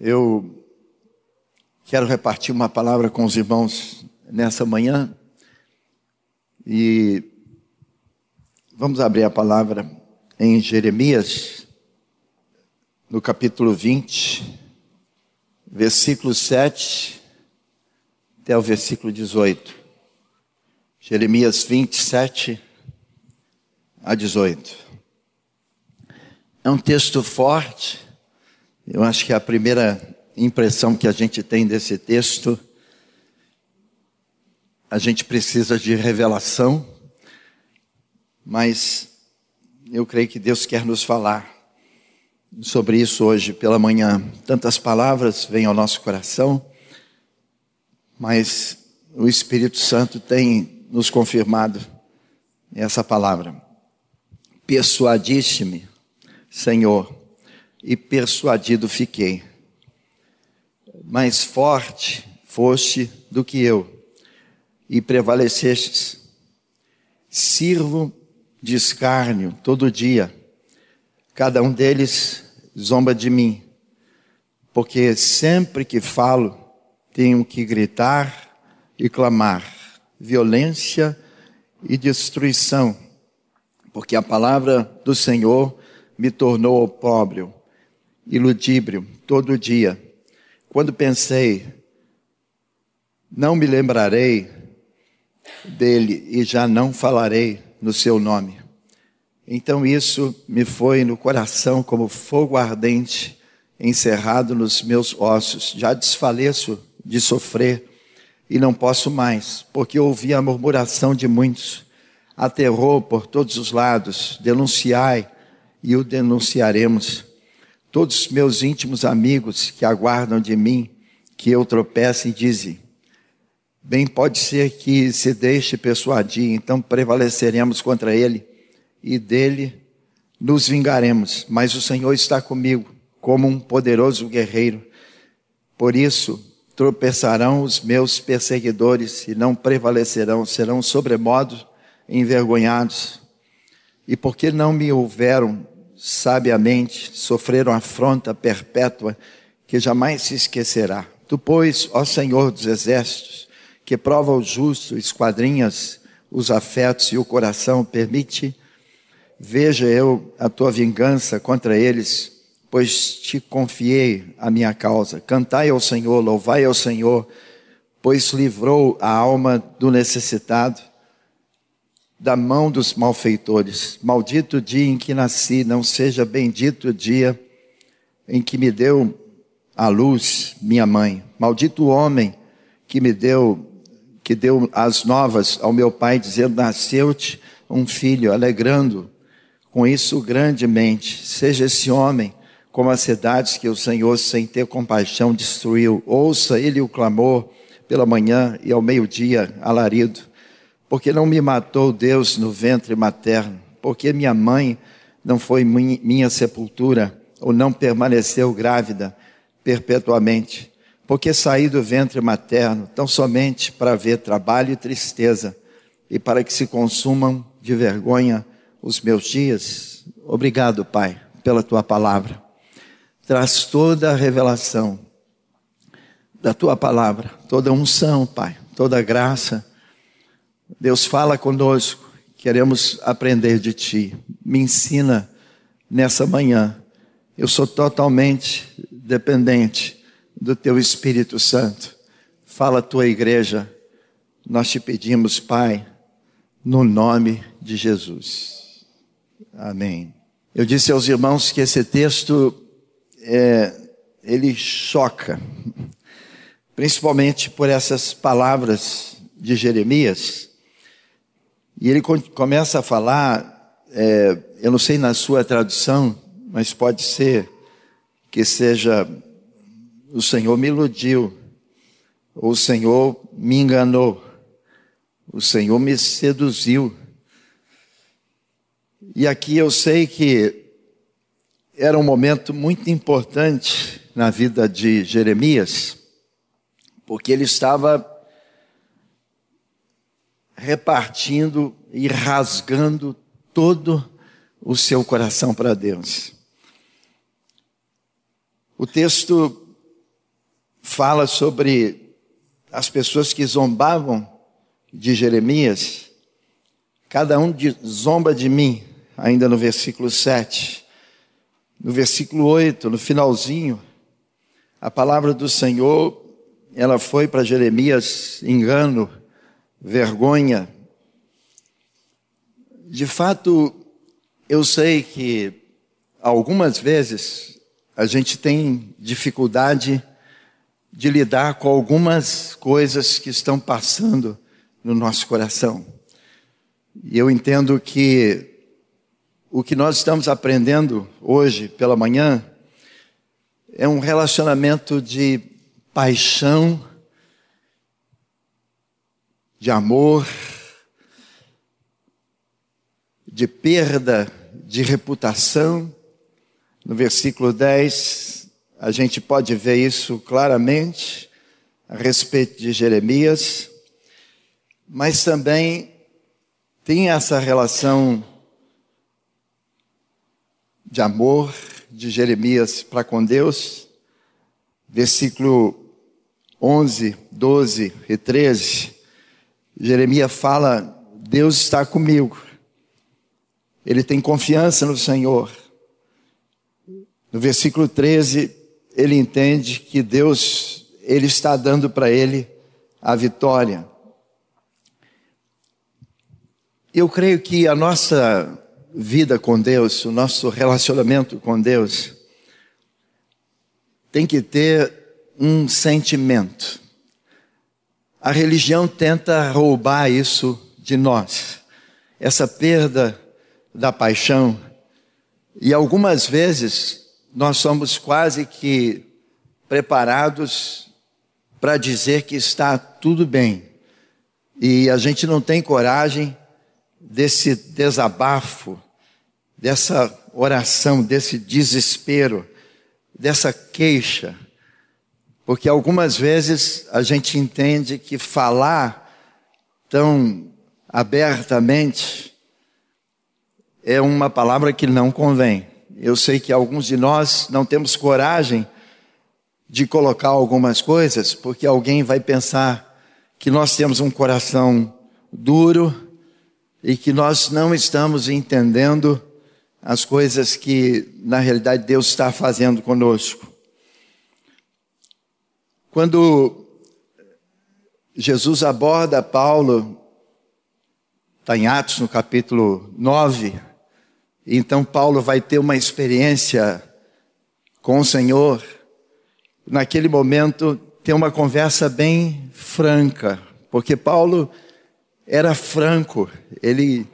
Eu quero repartir uma palavra com os irmãos nessa manhã e vamos abrir a palavra em Jeremias, no capítulo 20, versículo 7 até o versículo 18. Jeremias 27 a 18. É um texto forte eu acho que a primeira impressão que a gente tem desse texto, a gente precisa de revelação, mas eu creio que Deus quer nos falar sobre isso hoje pela manhã. Tantas palavras vêm ao nosso coração, mas o Espírito Santo tem nos confirmado essa palavra. Persuadiste-me, Senhor, e persuadido fiquei. Mais forte foste do que eu, e prevalecestes. Sirvo de escárnio todo dia, cada um deles zomba de mim, porque sempre que falo, tenho que gritar e clamar, violência e destruição, porque a palavra do Senhor me tornou opróbrio e ludíbrio todo dia. Quando pensei, não me lembrarei dele e já não falarei no seu nome. Então isso me foi no coração como fogo ardente encerrado nos meus ossos. Já desfaleço de sofrer e não posso mais, porque ouvi a murmuração de muitos. Aterrou por todos os lados, denunciai e o denunciaremos Todos meus íntimos amigos que aguardam de mim que eu tropece dizem: Bem pode ser que se deixe persuadir, então prevaleceremos contra ele e dele nos vingaremos. Mas o Senhor está comigo, como um poderoso guerreiro. Por isso tropeçarão os meus perseguidores e não prevalecerão, serão sobremodo envergonhados. E porque não me houveram sabiamente sofreram afronta perpétua que jamais se esquecerá. Tu, pois, ó Senhor dos exércitos, que prova o justo, esquadrinhas os afetos e o coração, permite, veja eu a tua vingança contra eles, pois te confiei a minha causa. Cantai ao Senhor, louvai ao Senhor, pois livrou a alma do necessitado da mão dos malfeitores. Maldito dia em que nasci, não seja bendito o dia em que me deu a luz minha mãe. Maldito o homem que me deu que deu as novas ao meu pai dizendo: "Nasceu-te um filho", alegrando com isso grandemente. Seja esse homem como as cidades que o Senhor sem ter compaixão destruiu. Ouça ele o clamor pela manhã e ao meio-dia alarido porque não me matou Deus no ventre materno, porque minha mãe não foi minha sepultura, ou não permaneceu grávida perpetuamente, porque saí do ventre materno tão somente para ver trabalho e tristeza, e para que se consumam de vergonha os meus dias. Obrigado, Pai, pela tua palavra. Traz toda a revelação da tua palavra, toda unção, Pai, toda graça Deus fala conosco, queremos aprender de Ti. Me ensina nessa manhã. Eu sou totalmente dependente do Teu Espírito Santo. Fala a Tua igreja. Nós te pedimos, Pai, no nome de Jesus. Amém. Eu disse aos irmãos que esse texto é, ele choca, principalmente por essas palavras de Jeremias e ele começa a falar, é, eu não sei na sua tradução, mas pode ser que seja o Senhor me iludiu, ou o Senhor me enganou, o Senhor me seduziu. E aqui eu sei que era um momento muito importante na vida de Jeremias, porque ele estava repartindo e rasgando todo o seu coração para Deus. O texto fala sobre as pessoas que zombavam de Jeremias. Cada um de, zomba de mim, ainda no versículo 7. No versículo 8, no finalzinho, a palavra do Senhor, ela foi para Jeremias engano, vergonha. De fato, eu sei que algumas vezes a gente tem dificuldade de lidar com algumas coisas que estão passando no nosso coração. E eu entendo que o que nós estamos aprendendo hoje pela manhã é um relacionamento de paixão, de amor, de perda de reputação. No versículo 10, a gente pode ver isso claramente a respeito de Jeremias, mas também tem essa relação de amor de Jeremias para com Deus, versículo 11, 12 e 13, Jeremias fala: Deus está comigo, ele tem confiança no Senhor. No versículo 13, ele entende que Deus, ele está dando para ele a vitória. Eu creio que a nossa vida com Deus, o nosso relacionamento com Deus, tem que ter um sentimento. A religião tenta roubar isso de nós, essa perda da paixão, e algumas vezes nós somos quase que preparados para dizer que está tudo bem, e a gente não tem coragem desse desabafo, dessa oração, desse desespero, dessa queixa, porque algumas vezes a gente entende que falar tão abertamente é uma palavra que não convém. Eu sei que alguns de nós não temos coragem de colocar algumas coisas, porque alguém vai pensar que nós temos um coração duro, e que nós não estamos entendendo as coisas que, na realidade, Deus está fazendo conosco. Quando Jesus aborda Paulo, está em Atos, no capítulo 9, então Paulo vai ter uma experiência com o Senhor. Naquele momento, tem uma conversa bem franca, porque Paulo era franco, ele,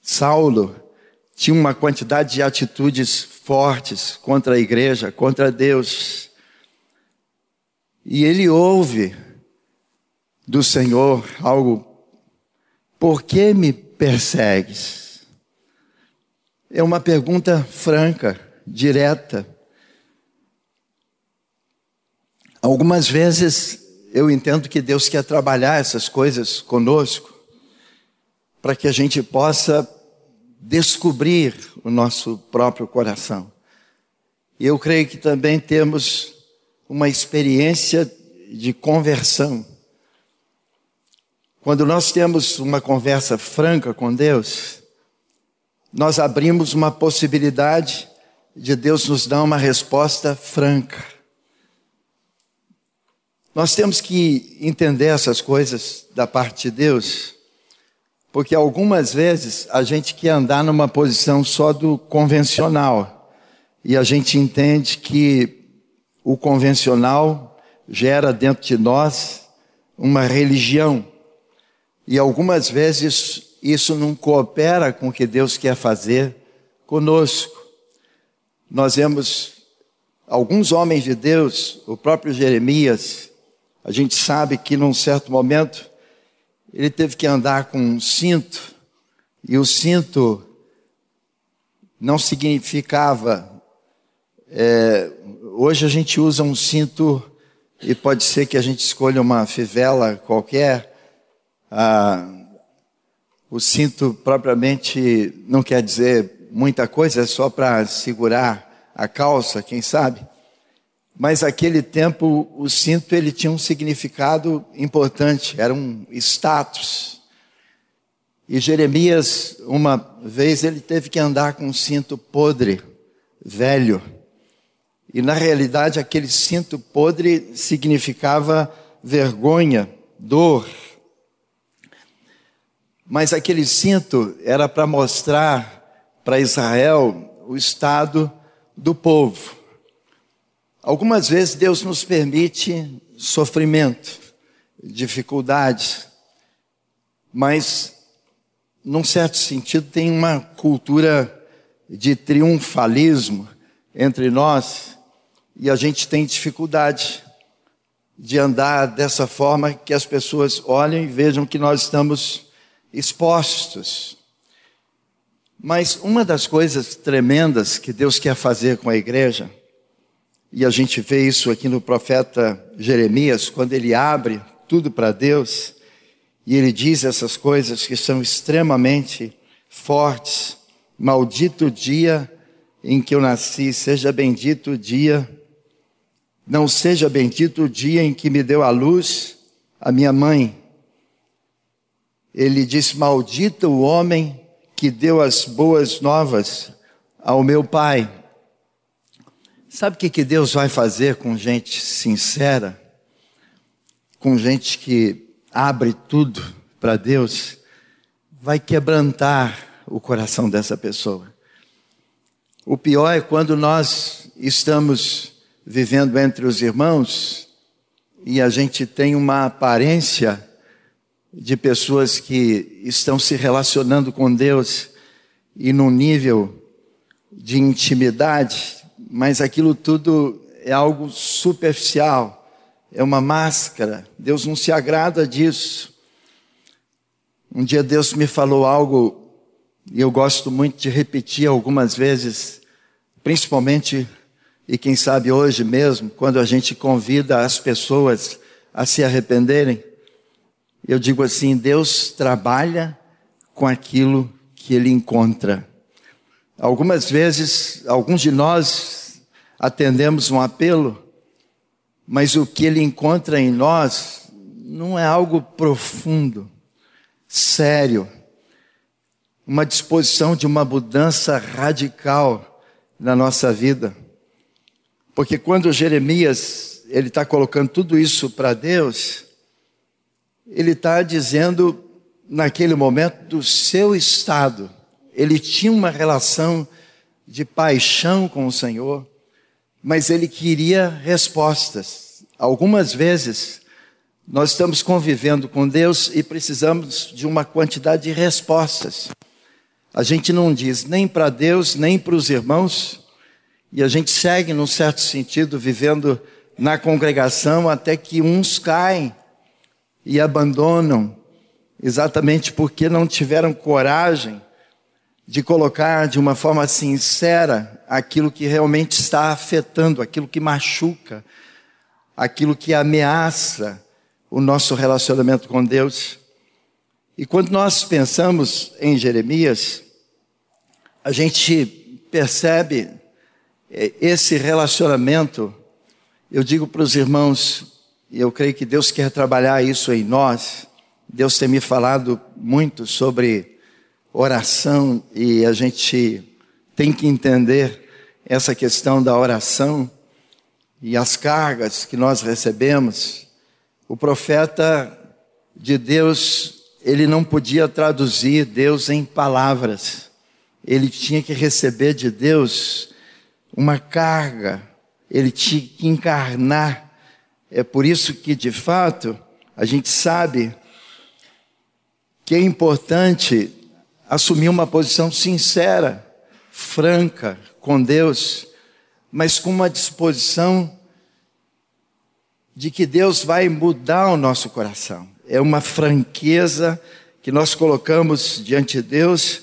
Saulo, tinha uma quantidade de atitudes fortes contra a igreja, contra Deus. E ele ouve do Senhor algo, por que me persegues? É uma pergunta franca, direta. Algumas vezes eu entendo que Deus quer trabalhar essas coisas conosco, para que a gente possa descobrir o nosso próprio coração. E eu creio que também temos uma experiência de conversão. Quando nós temos uma conversa franca com Deus, nós abrimos uma possibilidade de Deus nos dar uma resposta franca. Nós temos que entender essas coisas da parte de Deus, porque algumas vezes a gente quer andar numa posição só do convencional, e a gente entende que o convencional gera dentro de nós uma religião, e algumas vezes isso não coopera com o que Deus quer fazer conosco. Nós vemos alguns homens de Deus, o próprio Jeremias, a gente sabe que num certo momento ele teve que andar com um cinto, e o cinto não significava. É, hoje a gente usa um cinto, e pode ser que a gente escolha uma fivela qualquer. Ah, o cinto propriamente não quer dizer muita coisa, é só para segurar a calça, quem sabe. mas aquele tempo o cinto ele tinha um significado importante, era um status. E Jeremias, uma vez, ele teve que andar com um cinto podre, velho. E na realidade, aquele cinto podre significava vergonha, dor. Mas aquele cinto era para mostrar para Israel o estado do povo. Algumas vezes Deus nos permite sofrimento, dificuldades, mas, num certo sentido, tem uma cultura de triunfalismo entre nós e a gente tem dificuldade de andar dessa forma que as pessoas olhem e vejam que nós estamos expostos. Mas uma das coisas tremendas que Deus quer fazer com a igreja e a gente vê isso aqui no profeta Jeremias, quando ele abre tudo para Deus, e ele diz essas coisas que são extremamente fortes. Maldito o dia em que eu nasci, seja bendito o dia, não seja bendito o dia em que me deu a luz a minha mãe. Ele diz: Maldito o homem que deu as boas novas ao meu pai. Sabe o que, que Deus vai fazer com gente sincera? Com gente que abre tudo para Deus? Vai quebrantar o coração dessa pessoa. O pior é quando nós estamos vivendo entre os irmãos e a gente tem uma aparência de pessoas que estão se relacionando com Deus e num nível de intimidade mas aquilo tudo é algo superficial, é uma máscara. Deus não se agrada disso. Um dia Deus me falou algo, e eu gosto muito de repetir algumas vezes, principalmente, e quem sabe hoje mesmo, quando a gente convida as pessoas a se arrependerem. Eu digo assim: Deus trabalha com aquilo que Ele encontra. Algumas vezes, alguns de nós atendemos um apelo, mas o que ele encontra em nós não é algo profundo, sério, uma disposição de uma mudança radical na nossa vida. Porque quando Jeremias ele está colocando tudo isso para Deus, ele está dizendo naquele momento do seu estado. Ele tinha uma relação de paixão com o Senhor mas ele queria respostas. Algumas vezes nós estamos convivendo com Deus e precisamos de uma quantidade de respostas. A gente não diz nem para Deus, nem para os irmãos, e a gente segue, num certo sentido, vivendo na congregação até que uns caem e abandonam, exatamente porque não tiveram coragem de colocar de uma forma sincera aquilo que realmente está afetando, aquilo que machuca, aquilo que ameaça o nosso relacionamento com Deus. E quando nós pensamos em Jeremias, a gente percebe esse relacionamento. Eu digo para os irmãos, e eu creio que Deus quer trabalhar isso em nós. Deus tem me falado muito sobre oração e a gente tem que entender essa questão da oração e as cargas que nós recebemos. O profeta de Deus, ele não podia traduzir Deus em palavras. Ele tinha que receber de Deus uma carga, ele tinha que encarnar. É por isso que, de fato, a gente sabe que é importante assumir uma posição sincera, franca com Deus, mas com uma disposição de que Deus vai mudar o nosso coração. É uma franqueza que nós colocamos diante de Deus,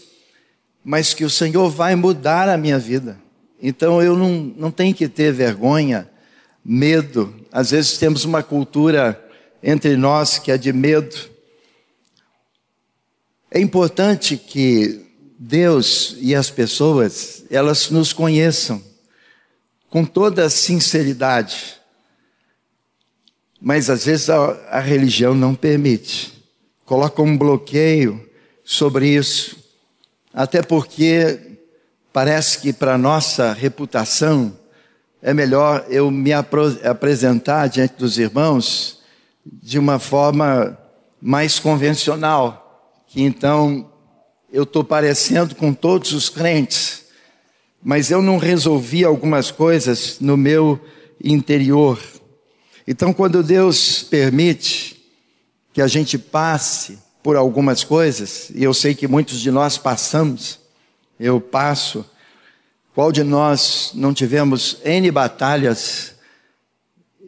mas que o Senhor vai mudar a minha vida. Então eu não, não tenho que ter vergonha, medo. Às vezes temos uma cultura entre nós que é de medo é importante que Deus e as pessoas, elas nos conheçam. com toda sinceridade. Mas às vezes a, a religião não permite. Coloca um bloqueio sobre isso. Até porque parece que para nossa reputação é melhor eu me apresentar diante dos irmãos de uma forma mais convencional, que então eu estou parecendo com todos os crentes, mas eu não resolvi algumas coisas no meu interior. Então, quando Deus permite que a gente passe por algumas coisas, e eu sei que muitos de nós passamos, eu passo, qual de nós não tivemos N batalhas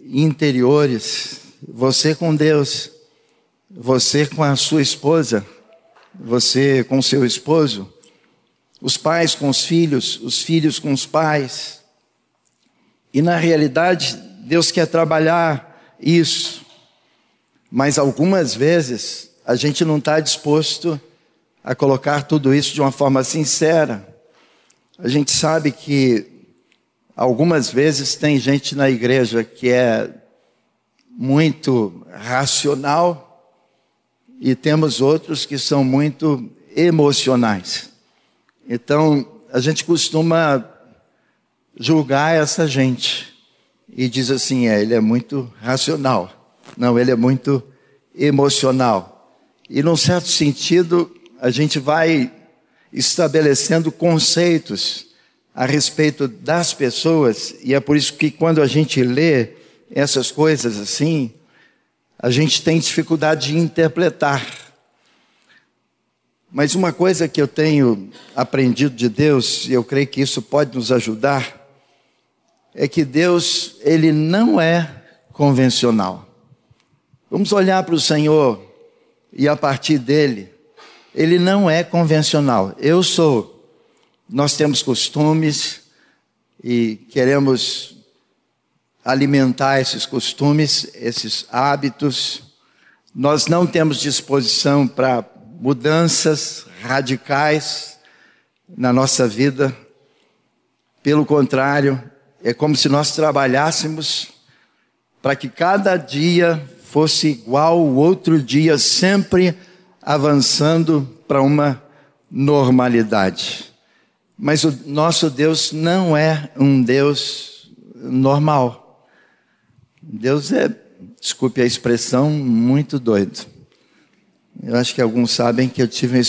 interiores? Você com Deus, você com a sua esposa, você com seu esposo, os pais com os filhos, os filhos com os pais. E na realidade, Deus quer trabalhar isso, mas algumas vezes a gente não está disposto a colocar tudo isso de uma forma sincera. A gente sabe que algumas vezes tem gente na igreja que é muito racional e temos outros que são muito emocionais. Então, a gente costuma julgar essa gente e diz assim: é, ele é muito racional. Não, ele é muito emocional. E, num certo sentido, a gente vai estabelecendo conceitos a respeito das pessoas, e é por isso que quando a gente lê essas coisas assim, a gente tem dificuldade de interpretar. Mas uma coisa que eu tenho aprendido de Deus, e eu creio que isso pode nos ajudar, é que Deus, ele não é convencional. Vamos olhar para o Senhor e a partir dele ele não é convencional. Eu sou. Nós temos costumes e queremos alimentar esses costumes, esses hábitos. Nós não temos disposição para mudanças radicais na nossa vida. Pelo contrário, é como se nós trabalhássemos para que cada dia fosse igual ao outro dia, sempre avançando para uma normalidade. Mas o nosso Deus não é um Deus normal. Deus é, desculpe a expressão, muito doido. Eu acho que alguns sabem que eu tive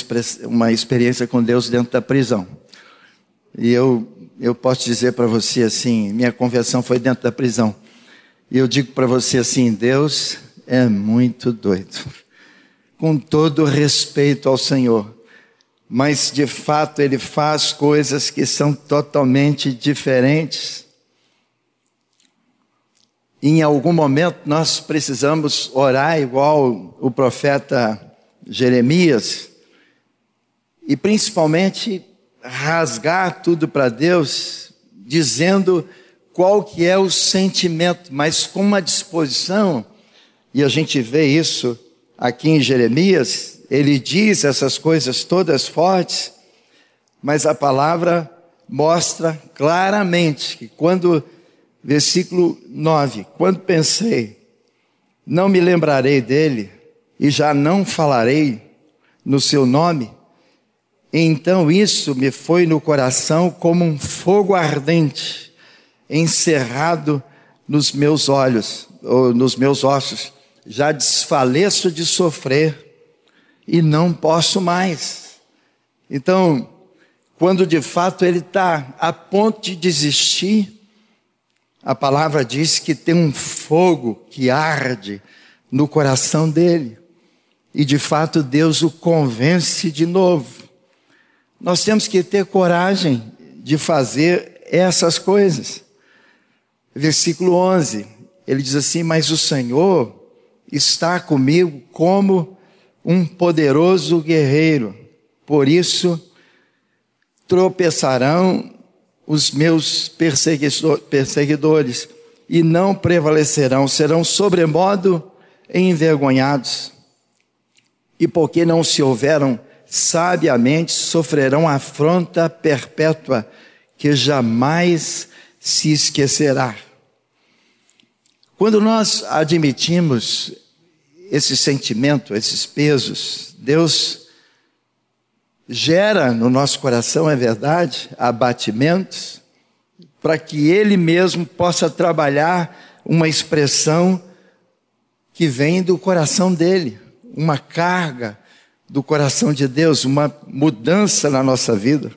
uma experiência com Deus dentro da prisão. E eu, eu posso dizer para você assim: minha conversão foi dentro da prisão. E eu digo para você assim: Deus é muito doido com todo respeito ao Senhor, mas de fato ele faz coisas que são totalmente diferentes. Em algum momento nós precisamos orar igual o profeta Jeremias e principalmente rasgar tudo para Deus, dizendo qual que é o sentimento, mas com uma disposição, e a gente vê isso aqui em Jeremias, ele diz essas coisas todas fortes, mas a palavra mostra claramente que quando, versículo 9, quando pensei, não me lembrarei dele e já não falarei no seu nome, então isso me foi no coração como um fogo ardente, encerrado nos meus olhos, ou nos meus ossos já desfaleço de sofrer e não posso mais. Então, quando de fato ele está a ponto de desistir, a palavra diz que tem um fogo que arde no coração dele. E de fato Deus o convence de novo. Nós temos que ter coragem de fazer essas coisas. Versículo 11, ele diz assim: Mas o Senhor está comigo como um poderoso guerreiro. Por isso, tropeçarão os meus perseguidores e não prevalecerão, serão sobremodo envergonhados. E porque não se houveram sabiamente, sofrerão afronta perpétua que jamais se esquecerá. Quando nós admitimos esse sentimento, esses pesos, Deus gera no nosso coração, é verdade, abatimentos, para que Ele mesmo possa trabalhar uma expressão que vem do coração dele, uma carga do coração de Deus, uma mudança na nossa vida.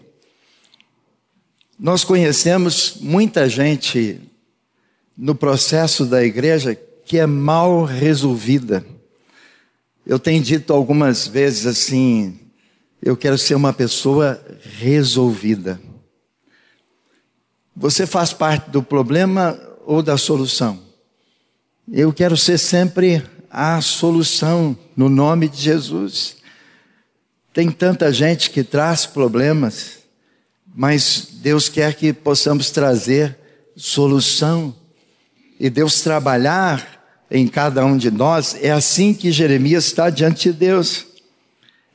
Nós conhecemos muita gente no processo da igreja que é mal resolvida. Eu tenho dito algumas vezes assim: eu quero ser uma pessoa resolvida. Você faz parte do problema ou da solução? Eu quero ser sempre a solução no nome de Jesus. Tem tanta gente que traz problemas, mas Deus quer que possamos trazer solução e Deus trabalhar em cada um de nós. É assim que Jeremias está diante de Deus.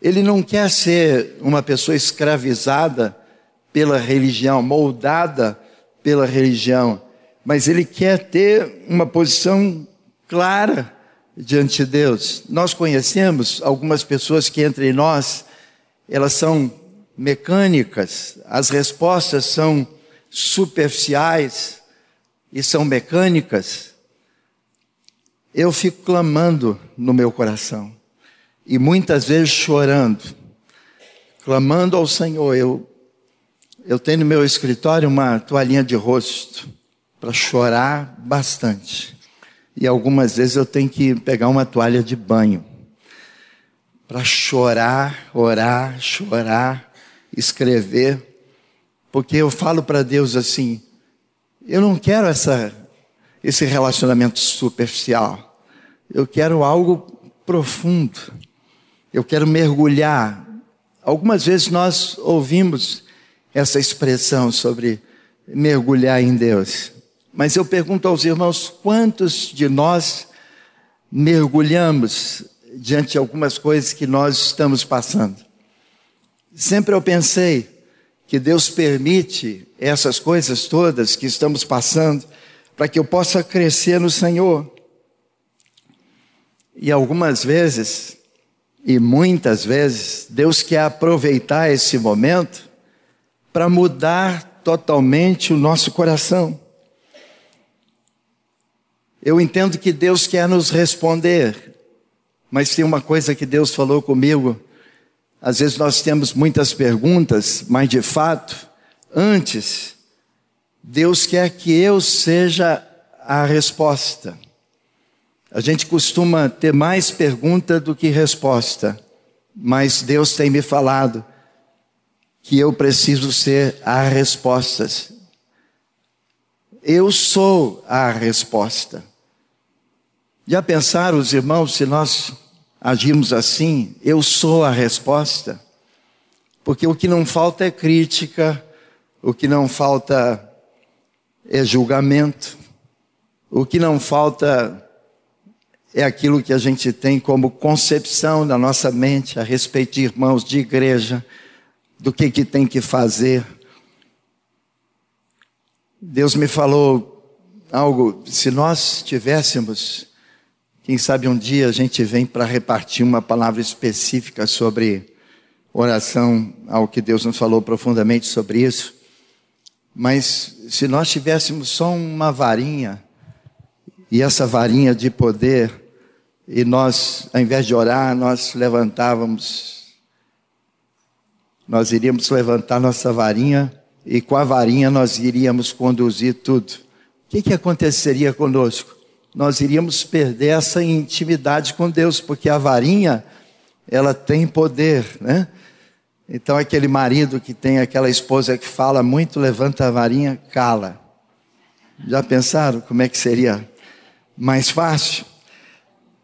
Ele não quer ser uma pessoa escravizada pela religião, moldada pela religião, mas ele quer ter uma posição clara diante de Deus. Nós conhecemos algumas pessoas que entre nós elas são mecânicas, as respostas são superficiais e são mecânicas. Eu fico clamando no meu coração e muitas vezes chorando, clamando ao Senhor. Eu, eu tenho no meu escritório uma toalhinha de rosto para chorar bastante. E algumas vezes eu tenho que pegar uma toalha de banho para chorar, orar, chorar, escrever, porque eu falo para Deus assim: eu não quero essa, esse relacionamento superficial, eu quero algo profundo, eu quero mergulhar. Algumas vezes nós ouvimos essa expressão sobre mergulhar em Deus, mas eu pergunto aos irmãos: quantos de nós mergulhamos diante de algumas coisas que nós estamos passando. Sempre eu pensei que Deus permite essas coisas todas que estamos passando para que eu possa crescer no Senhor. E algumas vezes, e muitas vezes, Deus quer aproveitar esse momento para mudar totalmente o nosso coração. Eu entendo que Deus quer nos responder, mas tem uma coisa que Deus falou comigo. Às vezes nós temos muitas perguntas, mas de fato, antes, Deus quer que eu seja a resposta. A gente costuma ter mais pergunta do que resposta, mas Deus tem me falado que eu preciso ser a resposta. Eu sou a resposta. Já pensaram os irmãos se nós agirmos assim? Eu sou a resposta. Porque o que não falta é crítica, o que não falta é julgamento, o que não falta é aquilo que a gente tem como concepção na nossa mente a respeito de irmãos de igreja, do que, que tem que fazer. Deus me falou algo, se nós tivéssemos quem sabe um dia a gente vem para repartir uma palavra específica sobre oração, ao que Deus nos falou profundamente sobre isso. Mas se nós tivéssemos só uma varinha, e essa varinha de poder, e nós, ao invés de orar, nós levantávamos, nós iríamos levantar nossa varinha, e com a varinha nós iríamos conduzir tudo. O que, que aconteceria conosco? Nós iríamos perder essa intimidade com Deus, porque a varinha, ela tem poder, né? Então, aquele marido que tem aquela esposa que fala muito, levanta a varinha, cala. Já pensaram como é que seria mais fácil?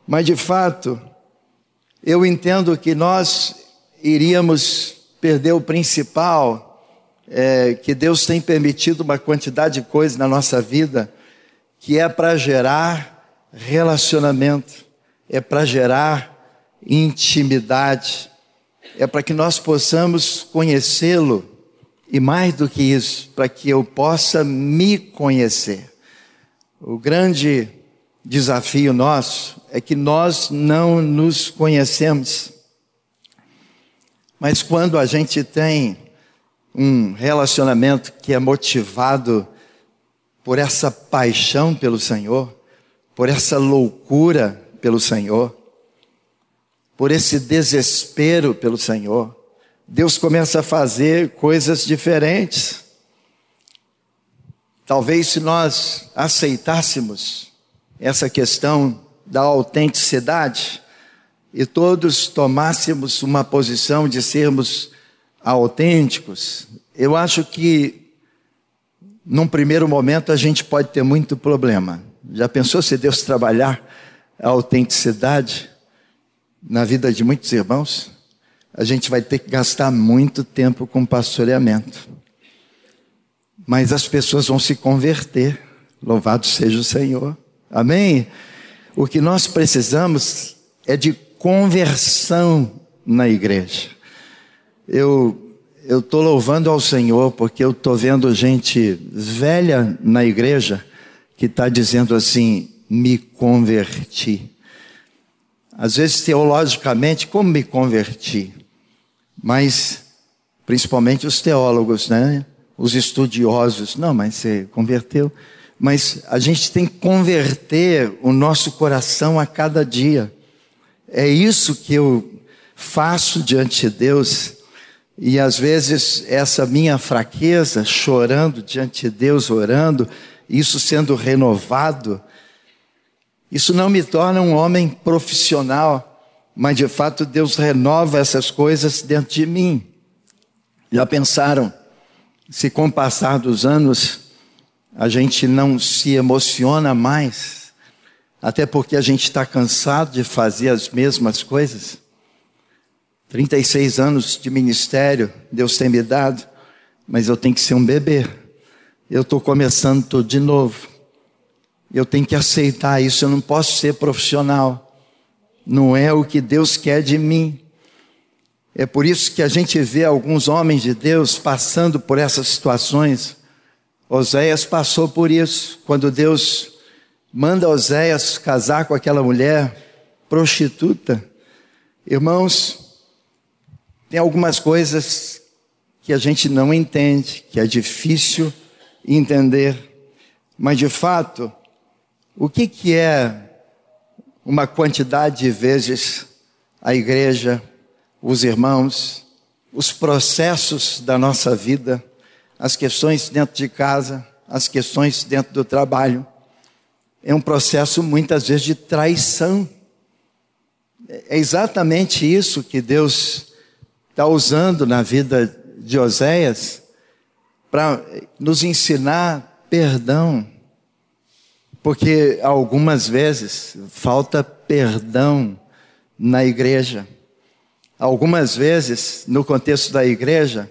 Mas, de fato, eu entendo que nós iríamos perder o principal, é, que Deus tem permitido uma quantidade de coisas na nossa vida que é para gerar relacionamento, é para gerar intimidade, é para que nós possamos conhecê-lo e mais do que isso, para que eu possa me conhecer. O grande desafio nosso é que nós não nos conhecemos. Mas quando a gente tem um relacionamento que é motivado por essa paixão pelo Senhor, por essa loucura pelo Senhor, por esse desespero pelo Senhor, Deus começa a fazer coisas diferentes. Talvez se nós aceitássemos essa questão da autenticidade e todos tomássemos uma posição de sermos autênticos, eu acho que num primeiro momento a gente pode ter muito problema. Já pensou se Deus trabalhar a autenticidade na vida de muitos irmãos? A gente vai ter que gastar muito tempo com pastoreamento. Mas as pessoas vão se converter. Louvado seja o Senhor. Amém? O que nós precisamos é de conversão na igreja. Eu eu estou louvando ao Senhor porque eu estou vendo gente velha na igreja que está dizendo assim: me converti. Às vezes, teologicamente, como me converti? Mas, principalmente os teólogos, né? Os estudiosos, não, mas você converteu. Mas a gente tem que converter o nosso coração a cada dia. É isso que eu faço diante de Deus. E às vezes essa minha fraqueza, chorando diante de Deus, orando, isso sendo renovado, isso não me torna um homem profissional, mas de fato Deus renova essas coisas dentro de mim. Já pensaram se com o passar dos anos a gente não se emociona mais, até porque a gente está cansado de fazer as mesmas coisas? 36 anos de ministério, Deus tem me dado, mas eu tenho que ser um bebê. Eu estou começando tudo de novo. Eu tenho que aceitar isso, eu não posso ser profissional. Não é o que Deus quer de mim. É por isso que a gente vê alguns homens de Deus passando por essas situações. Oséias passou por isso, quando Deus manda Oséias casar com aquela mulher prostituta. Irmãos, tem algumas coisas que a gente não entende, que é difícil entender. Mas de fato, o que, que é uma quantidade de vezes a igreja, os irmãos, os processos da nossa vida, as questões dentro de casa, as questões dentro do trabalho. É um processo muitas vezes de traição. É exatamente isso que Deus está usando na vida de Oséias para nos ensinar perdão. Porque algumas vezes falta perdão na igreja. Algumas vezes, no contexto da igreja,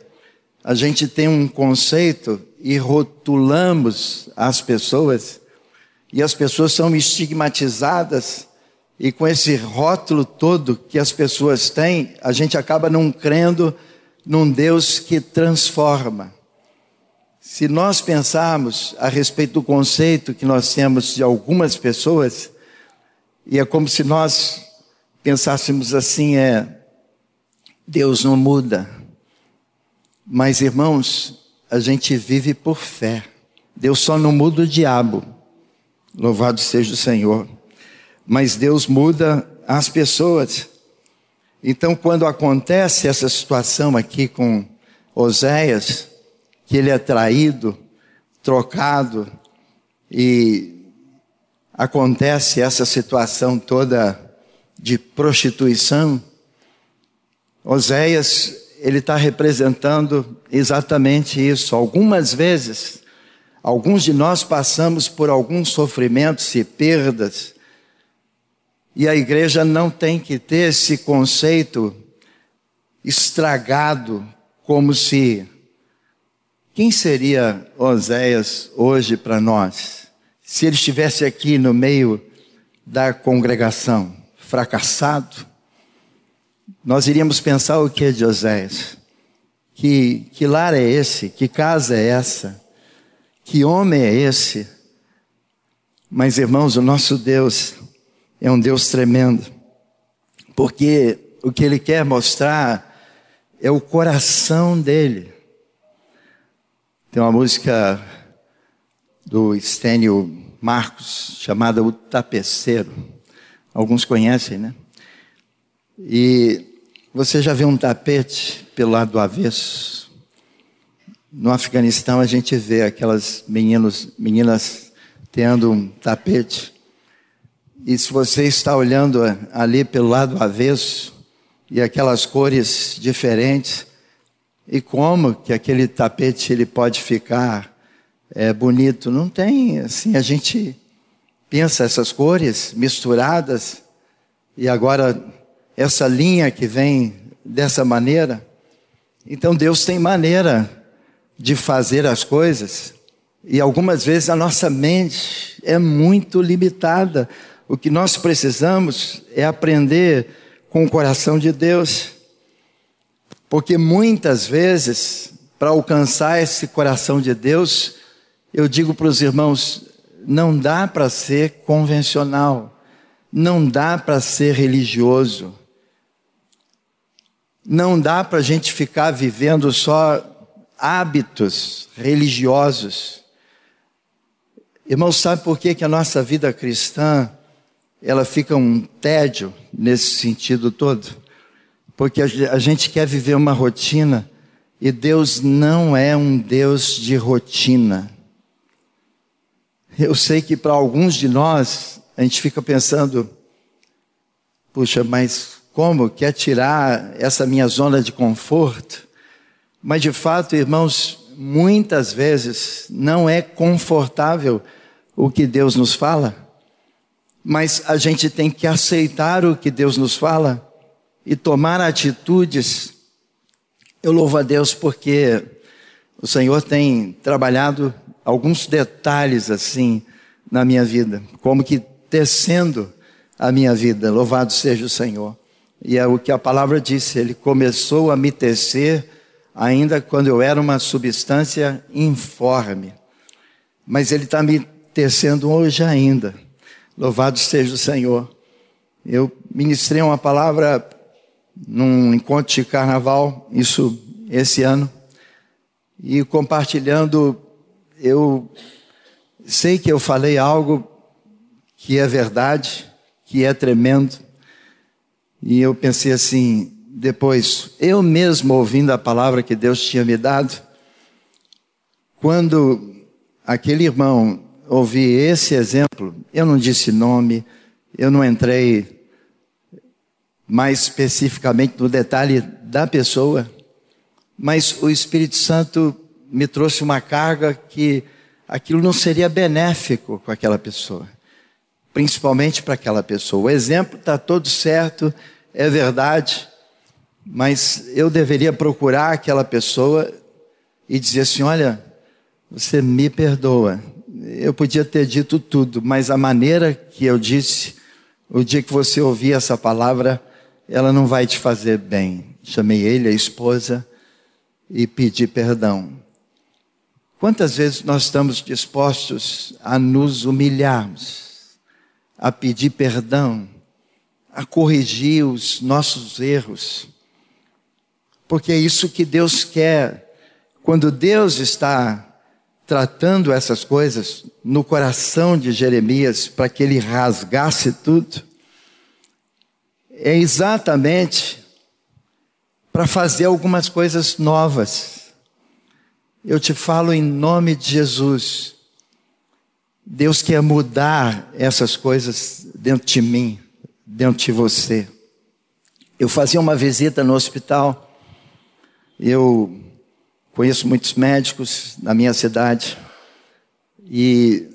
a gente tem um conceito e rotulamos as pessoas, e as pessoas são estigmatizadas, e com esse rótulo todo que as pessoas têm, a gente acaba não crendo num Deus que transforma. Se nós pensarmos a respeito do conceito que nós temos de algumas pessoas, e é como se nós pensássemos assim, é Deus não muda. Mas irmãos, a gente vive por fé. Deus só não muda o diabo. Louvado seja o Senhor. Mas Deus muda as pessoas. Então, quando acontece essa situação aqui com Oséias, que ele é traído, trocado e acontece essa situação toda de prostituição, Oséias, ele está representando exatamente isso. Algumas vezes, alguns de nós passamos por alguns sofrimentos e perdas, e a igreja não tem que ter esse conceito estragado, como se quem seria Oséias hoje para nós? Se ele estivesse aqui no meio da congregação, fracassado, nós iríamos pensar o que de Oséias? Que, que lar é esse? Que casa é essa? Que homem é esse? Mas, irmãos, o nosso Deus é um Deus tremendo, porque o que Ele quer mostrar é o coração dele. Tem uma música do Estênio Marcos chamada O Tapeceiro. Alguns conhecem, né? E você já viu um tapete pelo lado do avesso? No Afeganistão a gente vê aquelas meninos, meninas tendo um tapete. E se você está olhando ali pelo lado avesso e aquelas cores diferentes, e como que aquele tapete ele pode ficar é, bonito? Não tem, assim, a gente pensa essas cores misturadas e agora essa linha que vem dessa maneira. Então Deus tem maneira de fazer as coisas e algumas vezes a nossa mente é muito limitada. O que nós precisamos é aprender com o coração de Deus. Porque muitas vezes, para alcançar esse coração de Deus, eu digo para os irmãos, não dá para ser convencional, não dá para ser religioso. Não dá para a gente ficar vivendo só hábitos religiosos. Irmão, sabe por que, que a nossa vida cristã ela fica um tédio nesse sentido todo? Porque a gente quer viver uma rotina e Deus não é um Deus de rotina. Eu sei que para alguns de nós a gente fica pensando, puxa, mas como quer tirar essa minha zona de conforto? Mas de fato, irmãos, muitas vezes não é confortável o que Deus nos fala, mas a gente tem que aceitar o que Deus nos fala e tomar atitudes. Eu louvo a Deus porque o Senhor tem trabalhado alguns detalhes assim na minha vida, como que tecendo a minha vida. Louvado seja o Senhor. E é o que a palavra disse, ele começou a me tecer ainda quando eu era uma substância informe. Mas ele está me tecendo hoje ainda. Louvado seja o Senhor. Eu ministrei uma palavra num encontro de carnaval, isso esse ano, e compartilhando, eu sei que eu falei algo que é verdade, que é tremendo, e eu pensei assim, depois, eu mesmo ouvindo a palavra que Deus tinha me dado, quando aquele irmão ouvi esse exemplo, eu não disse nome, eu não entrei mais especificamente no detalhe da pessoa, mas o Espírito Santo me trouxe uma carga que aquilo não seria benéfico com aquela pessoa, principalmente para aquela pessoa. O exemplo está todo certo, é verdade, mas eu deveria procurar aquela pessoa e dizer assim: olha, você me perdoa. Eu podia ter dito tudo, mas a maneira que eu disse, o dia que você ouvir essa palavra, ela não vai te fazer bem. Chamei ele, a esposa, e pedi perdão. Quantas vezes nós estamos dispostos a nos humilharmos, a pedir perdão, a corrigir os nossos erros. Porque é isso que Deus quer. Quando Deus está tratando essas coisas no coração de Jeremias para que ele rasgasse tudo, é exatamente para fazer algumas coisas novas. Eu te falo em nome de Jesus. Deus quer mudar essas coisas dentro de mim dentro de você. Eu fazia uma visita no hospital, eu conheço muitos médicos na minha cidade, e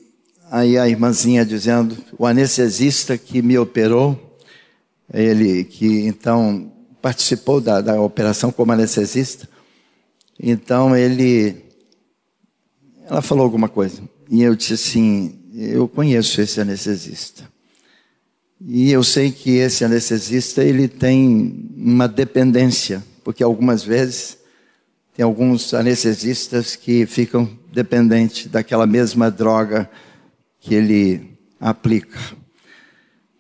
aí a irmãzinha dizendo, o anestesista que me operou, ele que então participou da, da operação como anestesista, então ele, ela falou alguma coisa, e eu disse assim, eu conheço esse anestesista. E eu sei que esse anestesista ele tem uma dependência, porque algumas vezes Tem alguns anestesistas que ficam dependentes daquela mesma droga que ele aplica.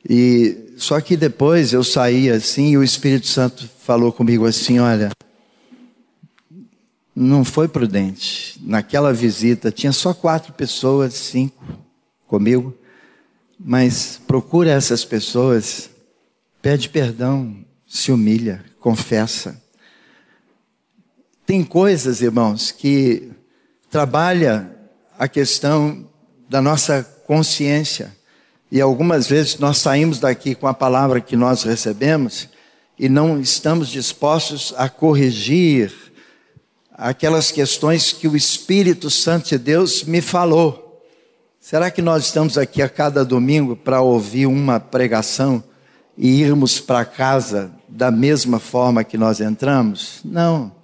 E só que depois eu saí assim e o Espírito Santo falou comigo assim, olha, não foi prudente. Naquela visita tinha só quatro pessoas, cinco comigo, mas procura essas pessoas, pede perdão, se humilha, confessa. Tem coisas, irmãos, que trabalha a questão da nossa consciência. E algumas vezes nós saímos daqui com a palavra que nós recebemos e não estamos dispostos a corrigir aquelas questões que o Espírito Santo de Deus me falou. Será que nós estamos aqui a cada domingo para ouvir uma pregação e irmos para casa da mesma forma que nós entramos? Não.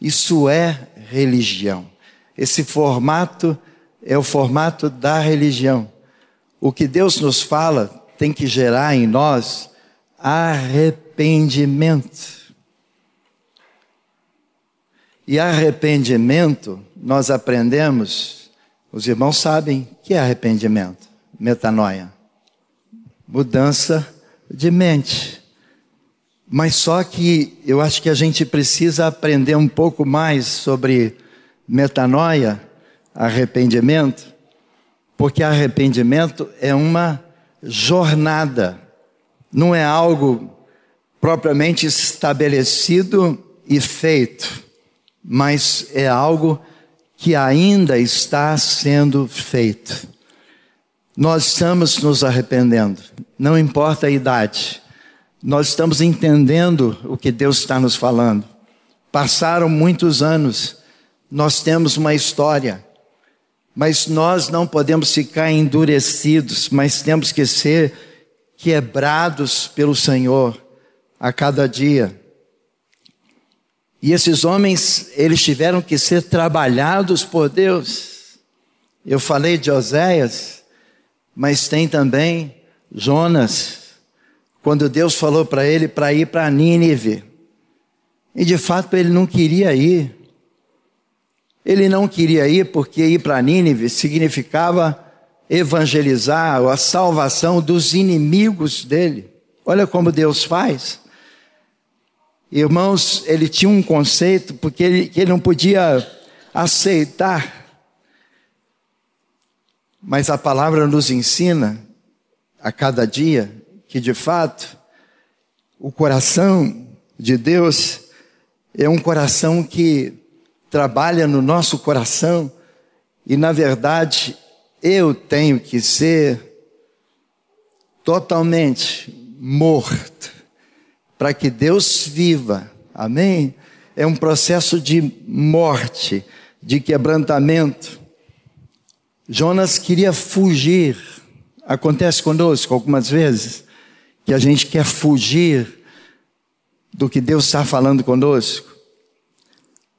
Isso é religião. Esse formato é o formato da religião. O que Deus nos fala tem que gerar em nós arrependimento. E arrependimento, nós aprendemos, os irmãos sabem que é arrependimento, metanoia, mudança de mente. Mas só que eu acho que a gente precisa aprender um pouco mais sobre metanoia, arrependimento, porque arrependimento é uma jornada, não é algo propriamente estabelecido e feito, mas é algo que ainda está sendo feito. Nós estamos nos arrependendo, não importa a idade, nós estamos entendendo o que Deus está nos falando. Passaram muitos anos, nós temos uma história, mas nós não podemos ficar endurecidos, mas temos que ser quebrados pelo Senhor a cada dia. E esses homens, eles tiveram que ser trabalhados por Deus. Eu falei de Oséias, mas tem também Jonas, quando Deus falou para ele para ir para Nínive. E de fato ele não queria ir. Ele não queria ir porque ir para Nínive significava evangelizar a salvação dos inimigos dele. Olha como Deus faz. Irmãos, ele tinha um conceito porque ele, que ele não podia aceitar. Mas a palavra nos ensina a cada dia que de fato o coração de Deus é um coração que trabalha no nosso coração e na verdade eu tenho que ser totalmente morto para que Deus viva. Amém? É um processo de morte, de quebrantamento. Jonas queria fugir. Acontece conosco algumas vezes que a gente quer fugir do que Deus está falando conosco.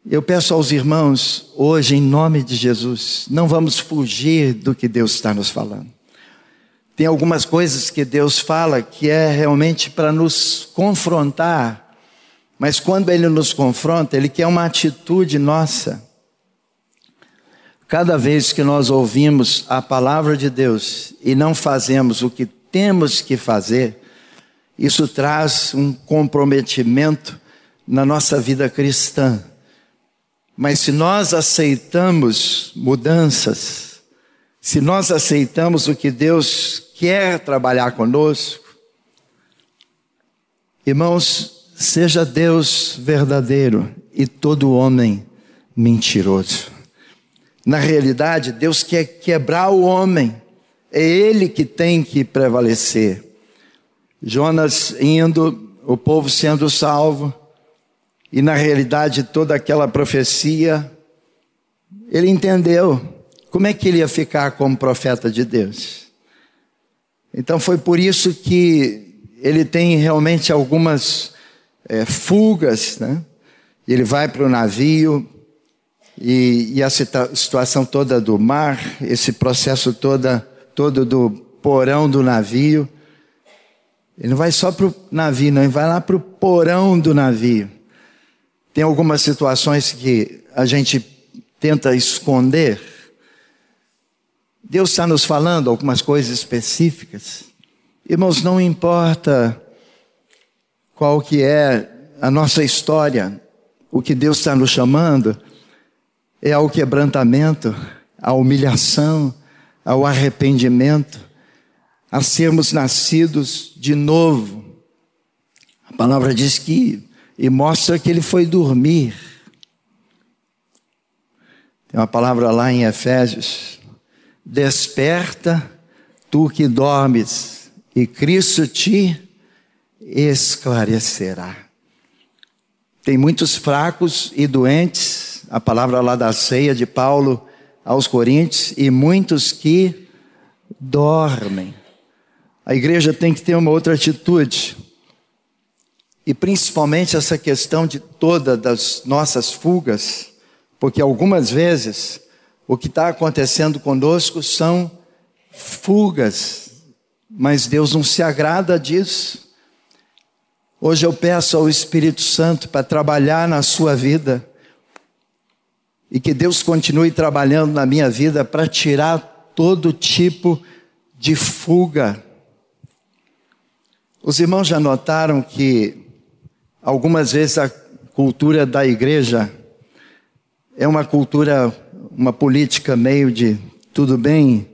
Eu peço aos irmãos, hoje, em nome de Jesus, não vamos fugir do que Deus está nos falando. Tem algumas coisas que Deus fala que é realmente para nos confrontar, mas quando Ele nos confronta, Ele quer uma atitude nossa. Cada vez que nós ouvimos a palavra de Deus e não fazemos o que temos que fazer, isso traz um comprometimento na nossa vida cristã. Mas se nós aceitamos mudanças, se nós aceitamos o que Deus quer trabalhar conosco, irmãos, seja Deus verdadeiro e todo homem mentiroso. Na realidade, Deus quer quebrar o homem, é Ele que tem que prevalecer. Jonas indo, o povo sendo salvo, e na realidade toda aquela profecia, ele entendeu como é que ele ia ficar como profeta de Deus. Então foi por isso que ele tem realmente algumas é, fugas, né? Ele vai para o navio e, e, a situação toda do mar, esse processo toda, todo do porão do navio. Ele não vai só para o navio, não, ele vai lá para o porão do navio. Tem algumas situações que a gente tenta esconder. Deus está nos falando algumas coisas específicas. Irmãos, não importa qual que é a nossa história, o que Deus está nos chamando é ao quebrantamento, à humilhação, ao arrependimento, a sermos nascidos de novo. A palavra diz que, e mostra que ele foi dormir. Tem uma palavra lá em Efésios: Desperta, tu que dormes, e Cristo te esclarecerá. Tem muitos fracos e doentes, a palavra lá da ceia de Paulo aos Coríntios, e muitos que dormem. A igreja tem que ter uma outra atitude. E principalmente essa questão de todas das nossas fugas, porque algumas vezes o que está acontecendo conosco são fugas, mas Deus não se agrada disso. Hoje eu peço ao Espírito Santo para trabalhar na sua vida e que Deus continue trabalhando na minha vida para tirar todo tipo de fuga. Os irmãos já notaram que algumas vezes a cultura da igreja é uma cultura, uma política meio de tudo bem.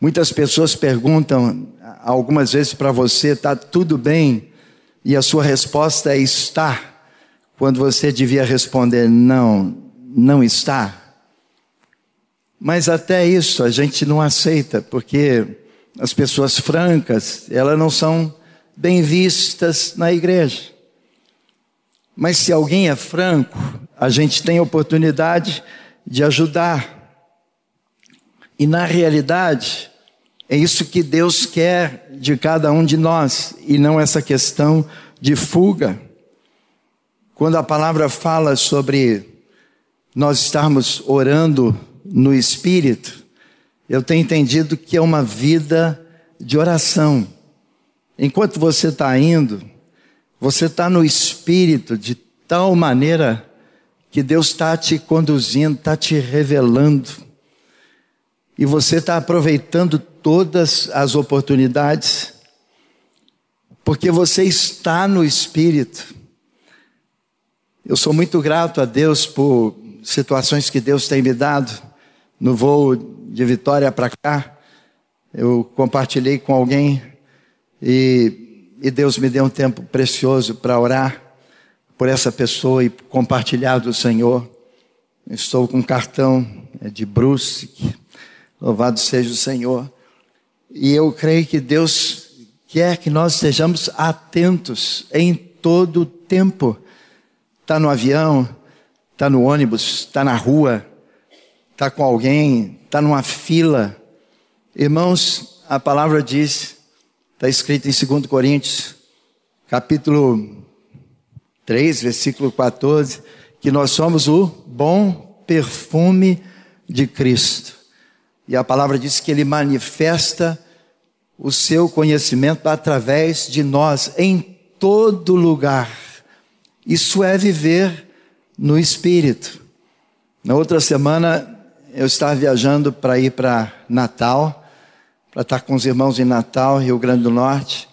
Muitas pessoas perguntam algumas vezes para você, está tudo bem? e a sua resposta é está, quando você devia responder não, não está. Mas até isso a gente não aceita, porque as pessoas francas, elas não são bem vistas na igreja. Mas se alguém é franco, a gente tem oportunidade de ajudar. E na realidade, é isso que Deus quer de cada um de nós e não essa questão de fuga. Quando a palavra fala sobre nós estarmos orando no Espírito, eu tenho entendido que é uma vida de oração. Enquanto você está indo, você está no Espírito de tal maneira que Deus está te conduzindo, está te revelando. E você está aproveitando todas as oportunidades, porque você está no Espírito. Eu sou muito grato a Deus por situações que Deus tem me dado. No voo de Vitória para cá, eu compartilhei com alguém e, e Deus me deu um tempo precioso para orar por essa pessoa e compartilhar do Senhor. Estou com um cartão é, de Bruce, louvado seja o Senhor. E eu creio que Deus quer que nós estejamos atentos em todo o tempo. Está no avião, está no ônibus, está na rua, está com alguém, está numa fila. Irmãos, a palavra diz, está escrito em 2 Coríntios, capítulo 3, versículo 14, que nós somos o bom perfume de Cristo. E a palavra diz que ele manifesta o seu conhecimento através de nós, em todo lugar. Isso é viver no Espírito. Na outra semana, eu estava viajando para ir para Natal, para estar com os irmãos em Natal, Rio Grande do Norte.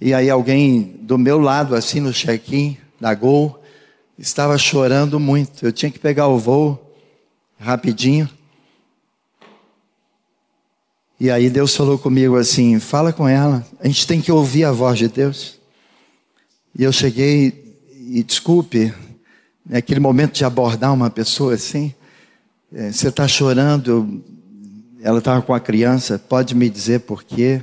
E aí alguém do meu lado, assim no check-in da Gol, estava chorando muito. Eu tinha que pegar o voo rapidinho. E aí Deus falou comigo assim: fala com ela, a gente tem que ouvir a voz de Deus. E eu cheguei, e desculpe, naquele momento de abordar uma pessoa assim, você está chorando, ela estava com a criança, pode me dizer por quê?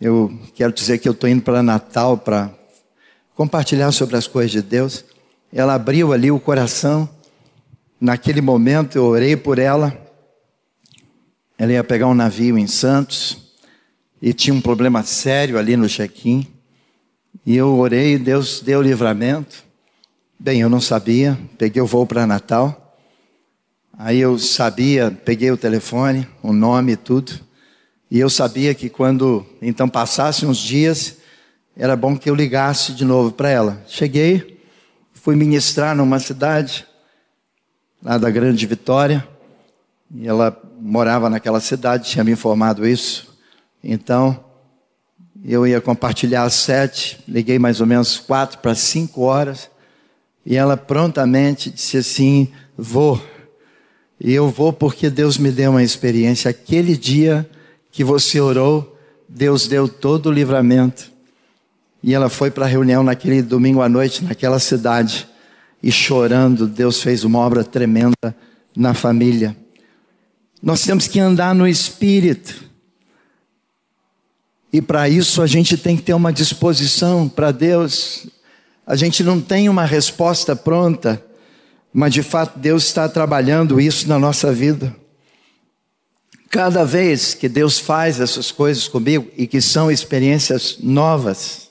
Eu quero dizer que eu estou indo para Natal para compartilhar sobre as coisas de Deus. Ela abriu ali o coração, naquele momento eu orei por ela. Ela ia pegar um navio em Santos e tinha um problema sério ali no check-in. E eu orei Deus deu livramento. Bem, eu não sabia, peguei o voo para Natal. Aí eu sabia, peguei o telefone, o nome e tudo. E eu sabia que quando então passasse uns dias, era bom que eu ligasse de novo para ela. Cheguei, fui ministrar numa cidade, lá da Grande Vitória, e ela morava naquela cidade, tinha me informado isso. Então, eu ia compartilhar às sete, liguei mais ou menos quatro para cinco horas, e ela prontamente disse assim: Vou. E eu vou porque Deus me deu uma experiência. Aquele dia que você orou, Deus deu todo o livramento. E ela foi para a reunião naquele domingo à noite, naquela cidade, e chorando, Deus fez uma obra tremenda na família. Nós temos que andar no espírito. E para isso a gente tem que ter uma disposição para Deus. A gente não tem uma resposta pronta, mas de fato Deus está trabalhando isso na nossa vida. Cada vez que Deus faz essas coisas comigo e que são experiências novas,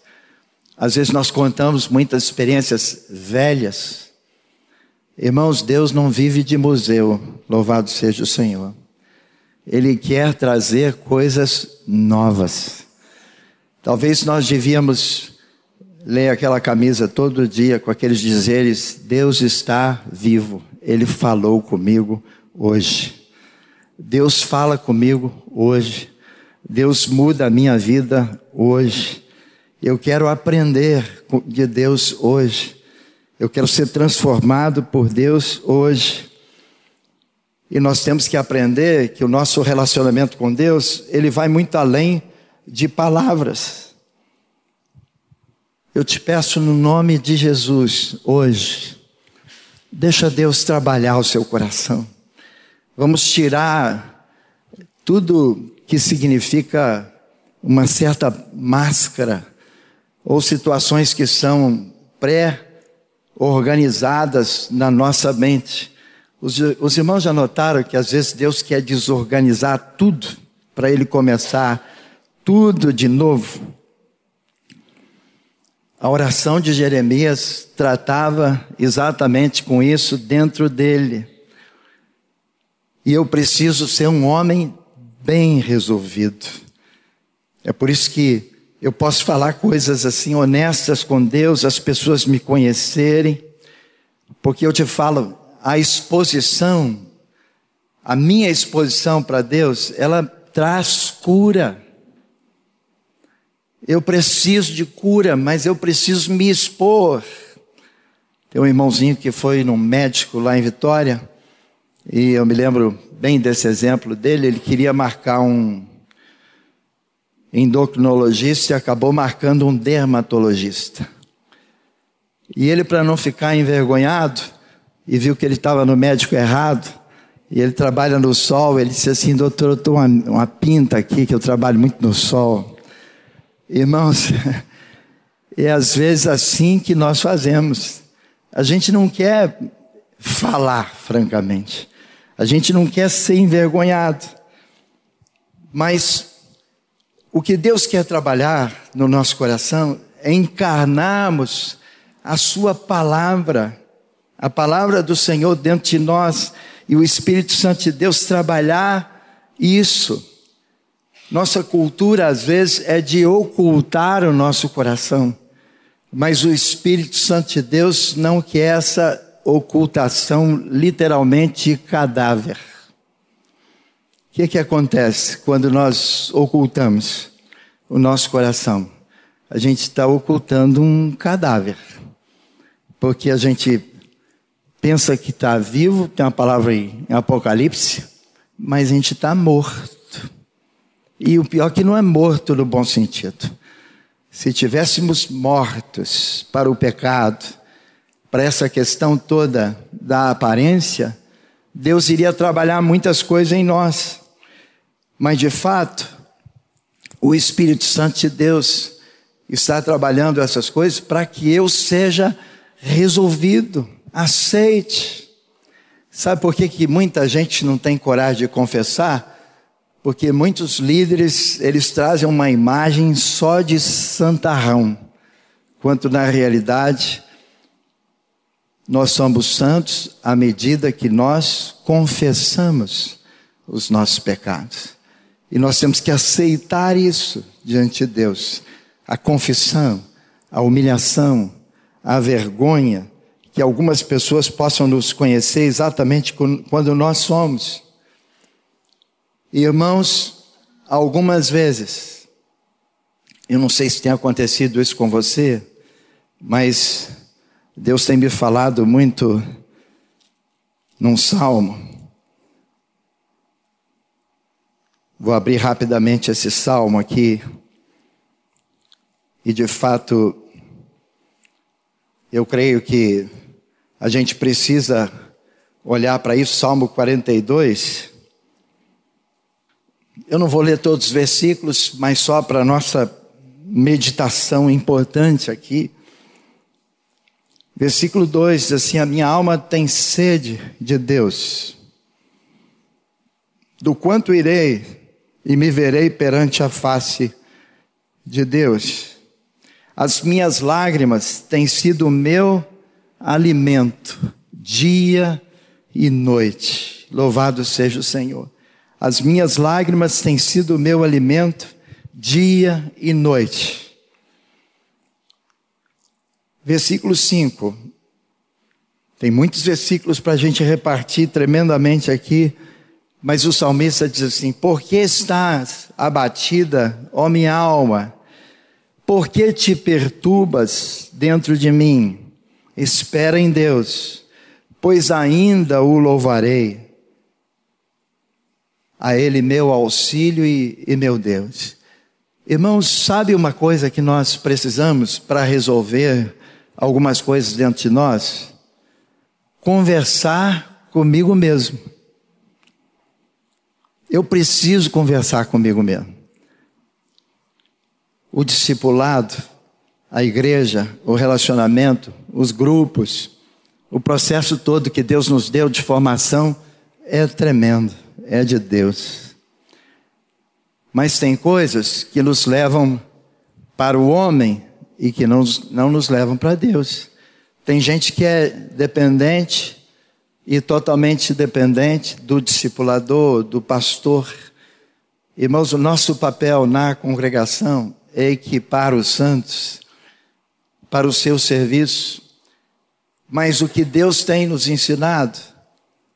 às vezes nós contamos muitas experiências velhas. Irmãos, Deus não vive de museu, louvado seja o Senhor. Ele quer trazer coisas novas. Talvez nós devíamos ler aquela camisa todo dia com aqueles dizeres: Deus está vivo, Ele falou comigo hoje. Deus fala comigo hoje. Deus muda a minha vida hoje. Eu quero aprender de Deus hoje. Eu quero ser transformado por Deus hoje. E nós temos que aprender que o nosso relacionamento com Deus, ele vai muito além de palavras. Eu te peço no nome de Jesus, hoje, deixa Deus trabalhar o seu coração. Vamos tirar tudo que significa uma certa máscara ou situações que são pré-organizadas na nossa mente. Os, os irmãos já notaram que às vezes Deus quer desorganizar tudo para ele começar tudo de novo. A oração de Jeremias tratava exatamente com isso dentro dele. E eu preciso ser um homem bem resolvido. É por isso que eu posso falar coisas assim honestas com Deus, as pessoas me conhecerem, porque eu te falo, a exposição, a minha exposição para Deus, ela traz cura. Eu preciso de cura, mas eu preciso me expor. Tem um irmãozinho que foi num médico lá em Vitória, e eu me lembro bem desse exemplo dele. Ele queria marcar um endocrinologista e acabou marcando um dermatologista. E ele, para não ficar envergonhado, e viu que ele estava no médico errado, e ele trabalha no sol, ele disse assim: Doutor, eu estou uma, uma pinta aqui, que eu trabalho muito no sol. Irmãos, é às vezes assim que nós fazemos. A gente não quer falar, francamente. A gente não quer ser envergonhado. Mas o que Deus quer trabalhar no nosso coração é encarnarmos a Sua palavra, a palavra do Senhor dentro de nós e o Espírito Santo de Deus trabalhar isso nossa cultura, às vezes, é de ocultar o nosso coração, mas o Espírito Santo de Deus não quer essa ocultação literalmente cadáver. O que, que acontece quando nós ocultamos o nosso coração? A gente está ocultando um cadáver, porque a gente pensa que está vivo, tem uma palavra aí em Apocalipse, mas a gente está morto. E o pior é que não é morto no bom sentido. Se tivéssemos mortos para o pecado, para essa questão toda da aparência, Deus iria trabalhar muitas coisas em nós. Mas de fato, o Espírito Santo de Deus está trabalhando essas coisas para que eu seja resolvido, aceite. Sabe por que, que muita gente não tem coragem de confessar? Porque muitos líderes, eles trazem uma imagem só de santarrão, quanto na realidade nós somos santos à medida que nós confessamos os nossos pecados. E nós temos que aceitar isso diante de Deus. A confissão, a humilhação, a vergonha que algumas pessoas possam nos conhecer exatamente quando nós somos. Irmãos, algumas vezes, eu não sei se tem acontecido isso com você, mas Deus tem me falado muito num salmo. Vou abrir rapidamente esse salmo aqui. E de fato, eu creio que a gente precisa olhar para isso, Salmo 42. Eu não vou ler todos os versículos, mas só para nossa meditação importante aqui. Versículo 2 diz assim: A minha alma tem sede de Deus. Do quanto irei e me verei perante a face de Deus. As minhas lágrimas têm sido o meu alimento, dia e noite. Louvado seja o Senhor. As minhas lágrimas têm sido o meu alimento, dia e noite. Versículo 5. Tem muitos versículos para a gente repartir tremendamente aqui, mas o salmista diz assim: Por que estás abatida, ó minha alma? Por que te perturbas dentro de mim? Espera em Deus, pois ainda o louvarei. A Ele meu auxílio e, e meu Deus. Irmãos, sabe uma coisa que nós precisamos para resolver algumas coisas dentro de nós? Conversar comigo mesmo. Eu preciso conversar comigo mesmo. O discipulado a igreja, o relacionamento, os grupos, o processo todo que Deus nos deu de formação é tremendo, é de Deus. Mas tem coisas que nos levam para o homem e que não, não nos levam para Deus. Tem gente que é dependente e totalmente dependente do discipulador, do pastor. Irmãos, o nosso papel na congregação é equipar os santos para o seu serviço. Mas o que Deus tem nos ensinado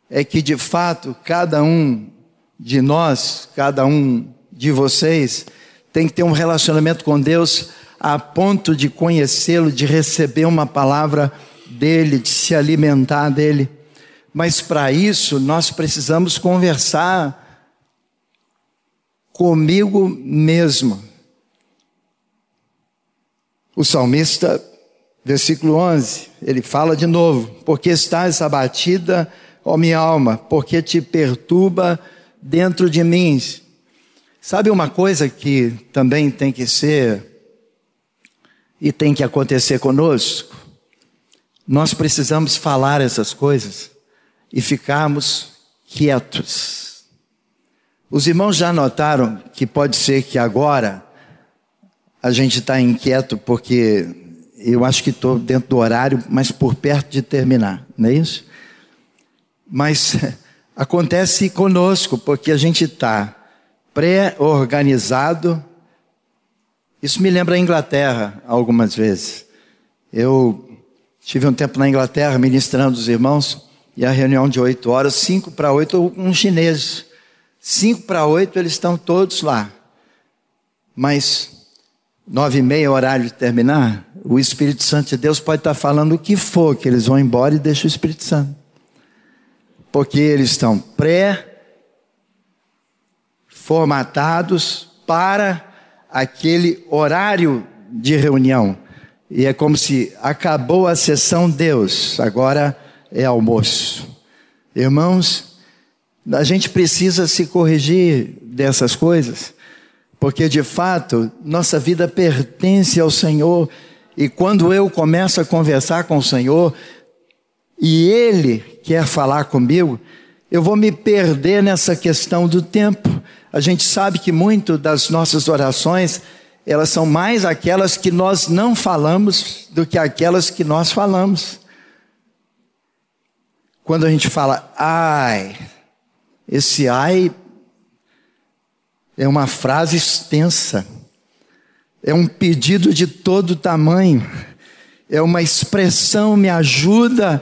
é que, de fato, cada um de nós, cada um de vocês, tem que ter um relacionamento com Deus a ponto de conhecê-lo, de receber uma palavra dele, de se alimentar dele. Mas para isso nós precisamos conversar comigo mesmo. O salmista Versículo 11, ele fala de novo: Porque estás abatida, ó minha alma, porque te perturba dentro de mim. Sabe uma coisa que também tem que ser e tem que acontecer conosco? Nós precisamos falar essas coisas e ficarmos quietos. Os irmãos já notaram que pode ser que agora a gente está inquieto porque eu acho que estou dentro do horário, mas por perto de terminar, não é isso? Mas acontece conosco, porque a gente está pré-organizado. Isso me lembra a Inglaterra, algumas vezes. Eu tive um tempo na Inglaterra ministrando os irmãos, e a reunião de oito horas, cinco para oito, um chinês. Cinco para oito, eles estão todos lá. Mas nove e meia, horário de terminar, o Espírito Santo de Deus pode estar falando o que for, que eles vão embora e deixam o Espírito Santo. Porque eles estão pré-formatados para aquele horário de reunião. E é como se acabou a sessão Deus, agora é almoço. Irmãos, a gente precisa se corrigir dessas coisas porque de fato nossa vida pertence ao Senhor, e quando eu começo a conversar com o Senhor, e Ele quer falar comigo, eu vou me perder nessa questão do tempo. A gente sabe que muito das nossas orações, elas são mais aquelas que nós não falamos do que aquelas que nós falamos. Quando a gente fala, ai, esse ai é uma frase extensa. É um pedido de todo tamanho. É uma expressão, me ajuda.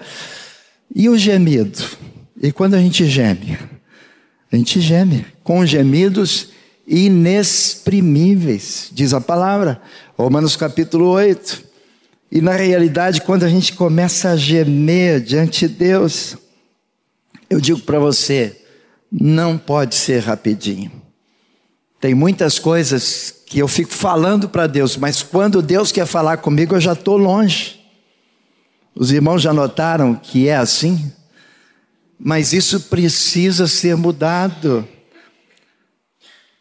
E o gemido? E quando a gente geme? A gente geme com gemidos inexprimíveis, diz a palavra, Romanos capítulo 8. E na realidade, quando a gente começa a gemer diante de Deus, eu digo para você, não pode ser rapidinho. Tem muitas coisas que eu fico falando para Deus, mas quando Deus quer falar comigo, eu já estou longe. Os irmãos já notaram que é assim? Mas isso precisa ser mudado.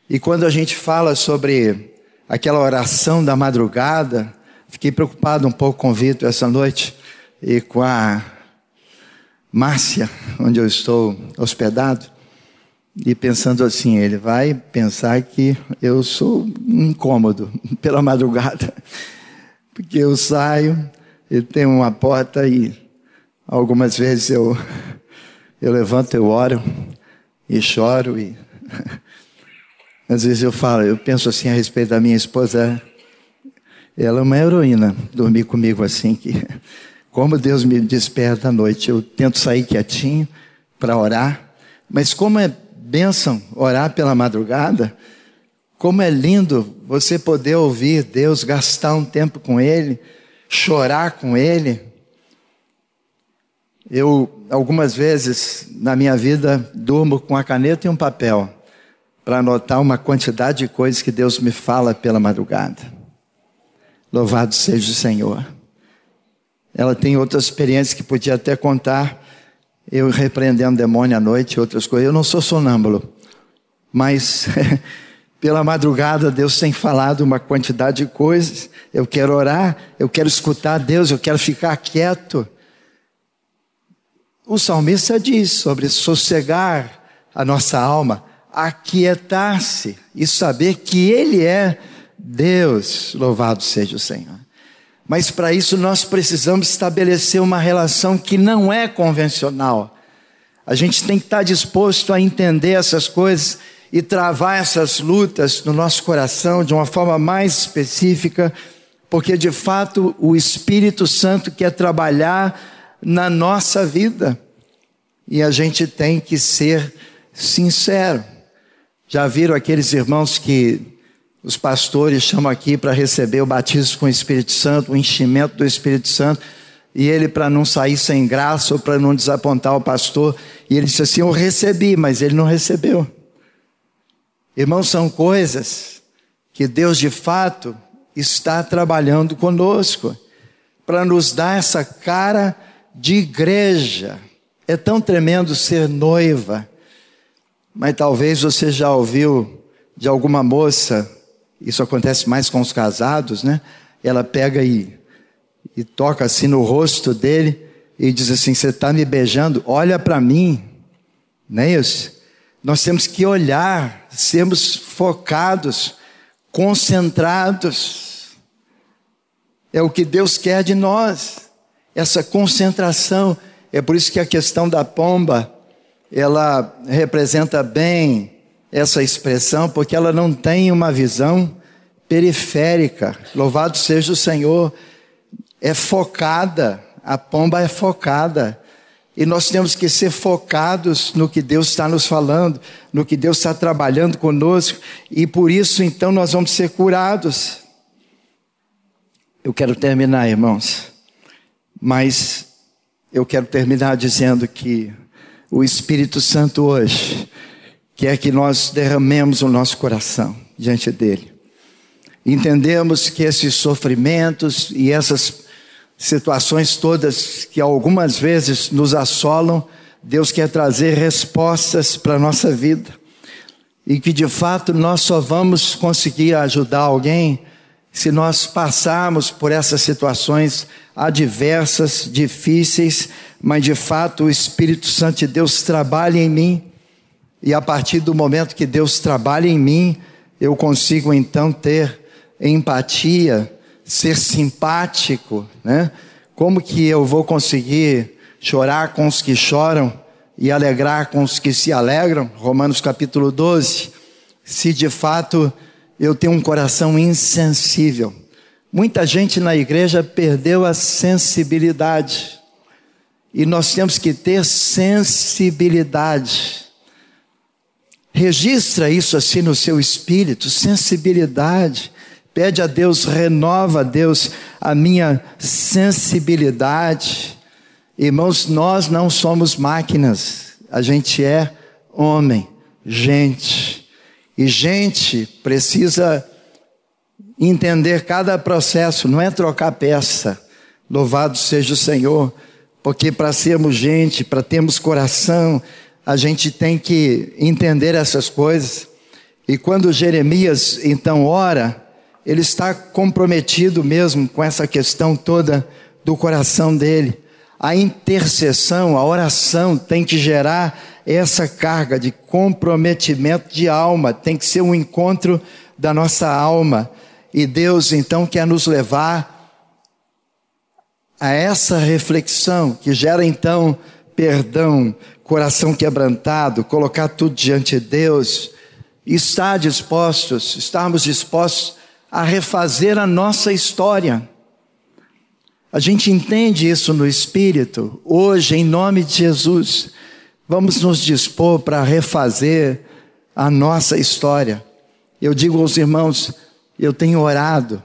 E quando a gente fala sobre aquela oração da madrugada, fiquei preocupado um pouco com o Vitor essa noite e com a Márcia, onde eu estou hospedado, e pensando assim, ele vai pensar que eu sou incômodo pela madrugada, porque eu saio e tem uma porta e algumas vezes eu eu levanto, eu oro e choro e às vezes eu falo, eu penso assim a respeito da minha esposa, ela é uma heroína, dormir comigo assim que como Deus me desperta à noite, eu tento sair quietinho para orar, mas como é bênção orar pela madrugada, como é lindo você poder ouvir Deus, gastar um tempo com Ele, chorar com Ele. Eu, algumas vezes na minha vida, durmo com a caneta e um papel para anotar uma quantidade de coisas que Deus me fala pela madrugada. Louvado seja o Senhor. Ela tem outras experiências que podia até contar, eu repreendendo demônio à noite, outras coisas. Eu não sou sonâmbulo, mas Pela madrugada, Deus tem falado uma quantidade de coisas. Eu quero orar, eu quero escutar Deus, eu quero ficar quieto. O salmista diz sobre sossegar a nossa alma, aquietar-se e saber que Ele é Deus. Louvado seja o Senhor. Mas para isso nós precisamos estabelecer uma relação que não é convencional. A gente tem que estar disposto a entender essas coisas e travar essas lutas no nosso coração de uma forma mais específica, porque de fato o Espírito Santo quer trabalhar na nossa vida e a gente tem que ser sincero. Já viram aqueles irmãos que os pastores chamam aqui para receber o batismo com o Espírito Santo, o enchimento do Espírito Santo, e ele, para não sair sem graça ou para não desapontar o pastor, e ele disse assim: Eu recebi, mas ele não recebeu. Irmãos, são coisas que Deus de fato está trabalhando conosco para nos dar essa cara de igreja. É tão tremendo ser noiva, mas talvez você já ouviu de alguma moça, isso acontece mais com os casados, né? Ela pega e, e toca assim no rosto dele e diz assim: Você está me beijando? Olha para mim, não é isso? Nós temos que olhar, sermos focados, concentrados. É o que Deus quer de nós, essa concentração. É por isso que a questão da pomba, ela representa bem essa expressão, porque ela não tem uma visão periférica. Louvado seja o Senhor. É focada, a pomba é focada. E nós temos que ser focados no que Deus está nos falando, no que Deus está trabalhando conosco, e por isso então nós vamos ser curados. Eu quero terminar, irmãos, mas eu quero terminar dizendo que o Espírito Santo hoje quer que nós derramemos o nosso coração diante dele. Entendemos que esses sofrimentos e essas situações todas que algumas vezes nos assolam, Deus quer trazer respostas para a nossa vida. E que de fato nós só vamos conseguir ajudar alguém se nós passarmos por essas situações adversas, difíceis, mas de fato o Espírito Santo de Deus trabalha em mim. E a partir do momento que Deus trabalha em mim, eu consigo então ter empatia, ser simpático, né? Como que eu vou conseguir chorar com os que choram e alegrar com os que se alegram? Romanos capítulo 12. Se de fato eu tenho um coração insensível, Muita gente na igreja perdeu a sensibilidade. E nós temos que ter sensibilidade. Registra isso assim no seu espírito, sensibilidade. Pede a Deus, renova a Deus a minha sensibilidade. Irmãos, nós não somos máquinas, a gente é homem, gente. E gente precisa entender cada processo, não é trocar peça. Louvado seja o Senhor, porque para sermos gente, para termos coração, a gente tem que entender essas coisas. E quando Jeremias então ora, ele está comprometido mesmo com essa questão toda do coração dele. A intercessão, a oração tem que gerar essa carga de comprometimento de alma, tem que ser um encontro da nossa alma. E Deus então quer nos levar a essa reflexão que gera então perdão, coração quebrantado, colocar tudo diante de Deus, estar dispostos, estarmos dispostos a refazer a nossa história. A gente entende isso no Espírito. Hoje, em nome de Jesus, vamos nos dispor para refazer a nossa história. Eu digo aos irmãos, eu tenho orado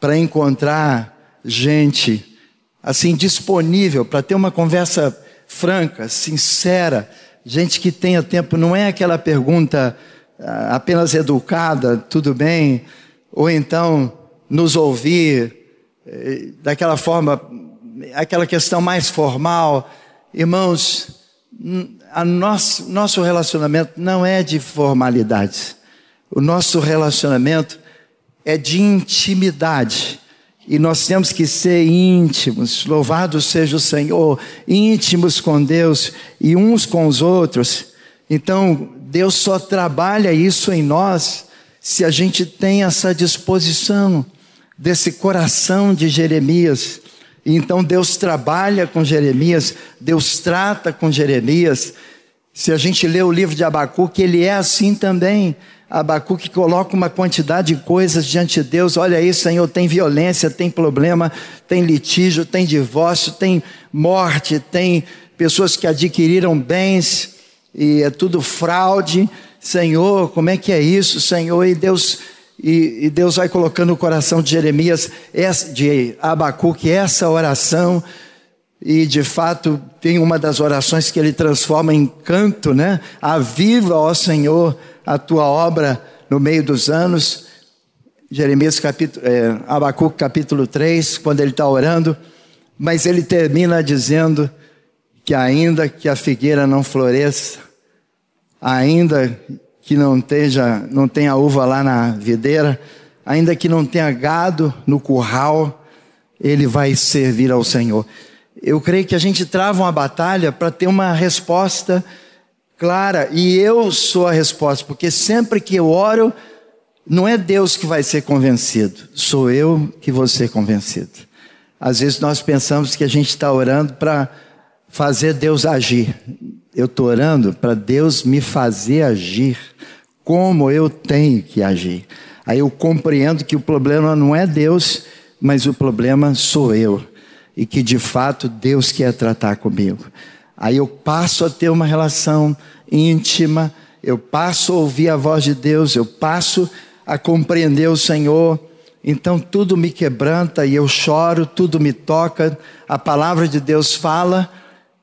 para encontrar gente assim disponível para ter uma conversa franca, sincera, gente que tenha tempo, não é aquela pergunta ah, apenas educada, tudo bem, ou então nos ouvir eh, daquela forma, aquela questão mais formal. Irmãos, a nosso, nosso relacionamento não é de formalidades. O nosso relacionamento é de intimidade. E nós temos que ser íntimos, louvado seja o Senhor, íntimos com Deus e uns com os outros. Então, Deus só trabalha isso em nós se a gente tem essa disposição desse coração de Jeremias. Então Deus trabalha com Jeremias, Deus trata com Jeremias. Se a gente lê o livro de Abacuque, ele é assim também. Abacuque coloca uma quantidade de coisas diante de Deus. Olha aí, Senhor, tem violência, tem problema, tem litígio, tem divórcio, tem morte, tem pessoas que adquiriram bens e é tudo fraude. Senhor, como é que é isso, Senhor? E Deus e, e, Deus vai colocando no coração de Jeremias, de Abacuque, essa oração, e de fato tem uma das orações que ele transforma em canto, né? Aviva, ó Senhor, a tua obra no meio dos anos. Jeremias capítulo, é, Abacuque capítulo 3, quando ele está orando, mas ele termina dizendo que ainda que a figueira não floresça, ainda que não, esteja, não tenha uva lá na videira, ainda que não tenha gado no curral, ele vai servir ao Senhor. Eu creio que a gente trava uma batalha para ter uma resposta clara, e eu sou a resposta, porque sempre que eu oro, não é Deus que vai ser convencido, sou eu que vou ser convencido. Às vezes nós pensamos que a gente está orando para fazer Deus agir. Eu estou orando para Deus me fazer agir como eu tenho que agir. Aí eu compreendo que o problema não é Deus, mas o problema sou eu. E que de fato Deus quer tratar comigo. Aí eu passo a ter uma relação íntima, eu passo a ouvir a voz de Deus, eu passo a compreender o Senhor. Então tudo me quebranta e eu choro, tudo me toca. A palavra de Deus fala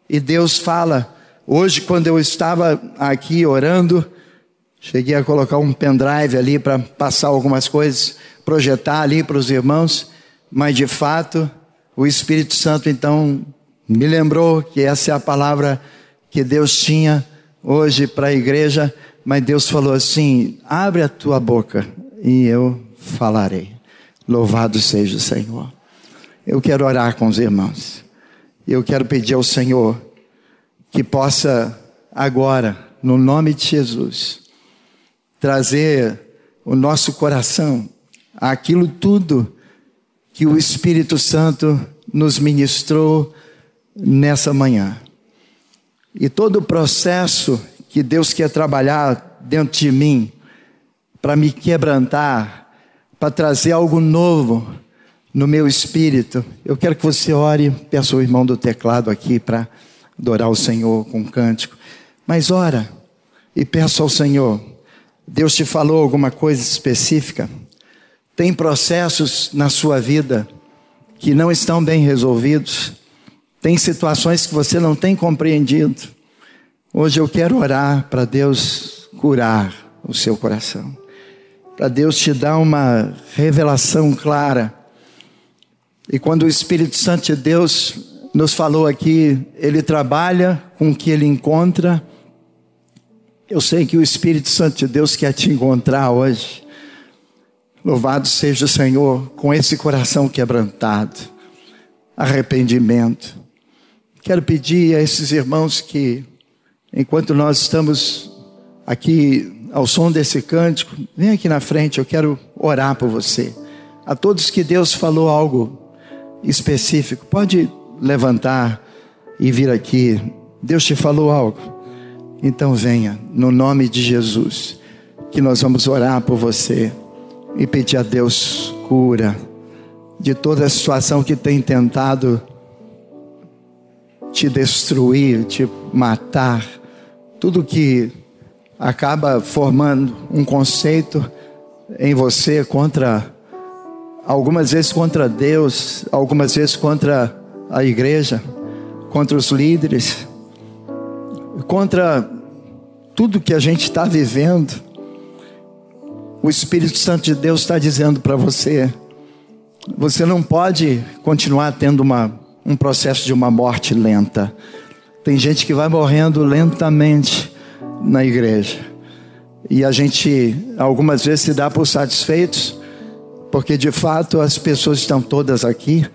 e Deus fala. Hoje, quando eu estava aqui orando, cheguei a colocar um pendrive ali para passar algumas coisas, projetar ali para os irmãos, mas de fato, o Espírito Santo então me lembrou que essa é a palavra que Deus tinha hoje para a igreja, mas Deus falou assim: abre a tua boca e eu falarei. Louvado seja o Senhor. Eu quero orar com os irmãos. Eu quero pedir ao Senhor que possa agora, no nome de Jesus, trazer o nosso coração aquilo tudo que o Espírito Santo nos ministrou nessa manhã. E todo o processo que Deus quer trabalhar dentro de mim, para me quebrantar, para trazer algo novo, no meu espírito. Eu quero que você ore, peça o irmão do teclado aqui para adorar o Senhor com um cântico. Mas ora e peça ao Senhor. Deus te falou alguma coisa específica? Tem processos na sua vida que não estão bem resolvidos? Tem situações que você não tem compreendido? Hoje eu quero orar para Deus curar o seu coração, para Deus te dar uma revelação clara. E quando o Espírito Santo de Deus nos falou aqui, ele trabalha com o que ele encontra. Eu sei que o Espírito Santo de Deus quer te encontrar hoje. Louvado seja o Senhor com esse coração quebrantado, arrependimento. Quero pedir a esses irmãos que, enquanto nós estamos aqui ao som desse cântico, vem aqui na frente, eu quero orar por você. A todos que Deus falou algo específico, pode levantar e vir aqui. Deus te falou algo? Então venha, no nome de Jesus, que nós vamos orar por você e pedir a Deus cura de toda a situação que tem tentado te destruir, te matar, tudo que acaba formando um conceito em você contra, algumas vezes contra Deus, algumas vezes contra a igreja, contra os líderes, contra tudo que a gente está vivendo. O Espírito Santo de Deus está dizendo para você: você não pode continuar tendo uma, um processo de uma morte lenta. Tem gente que vai morrendo lentamente na igreja. E a gente algumas vezes se dá por satisfeitos, porque de fato as pessoas estão todas aqui,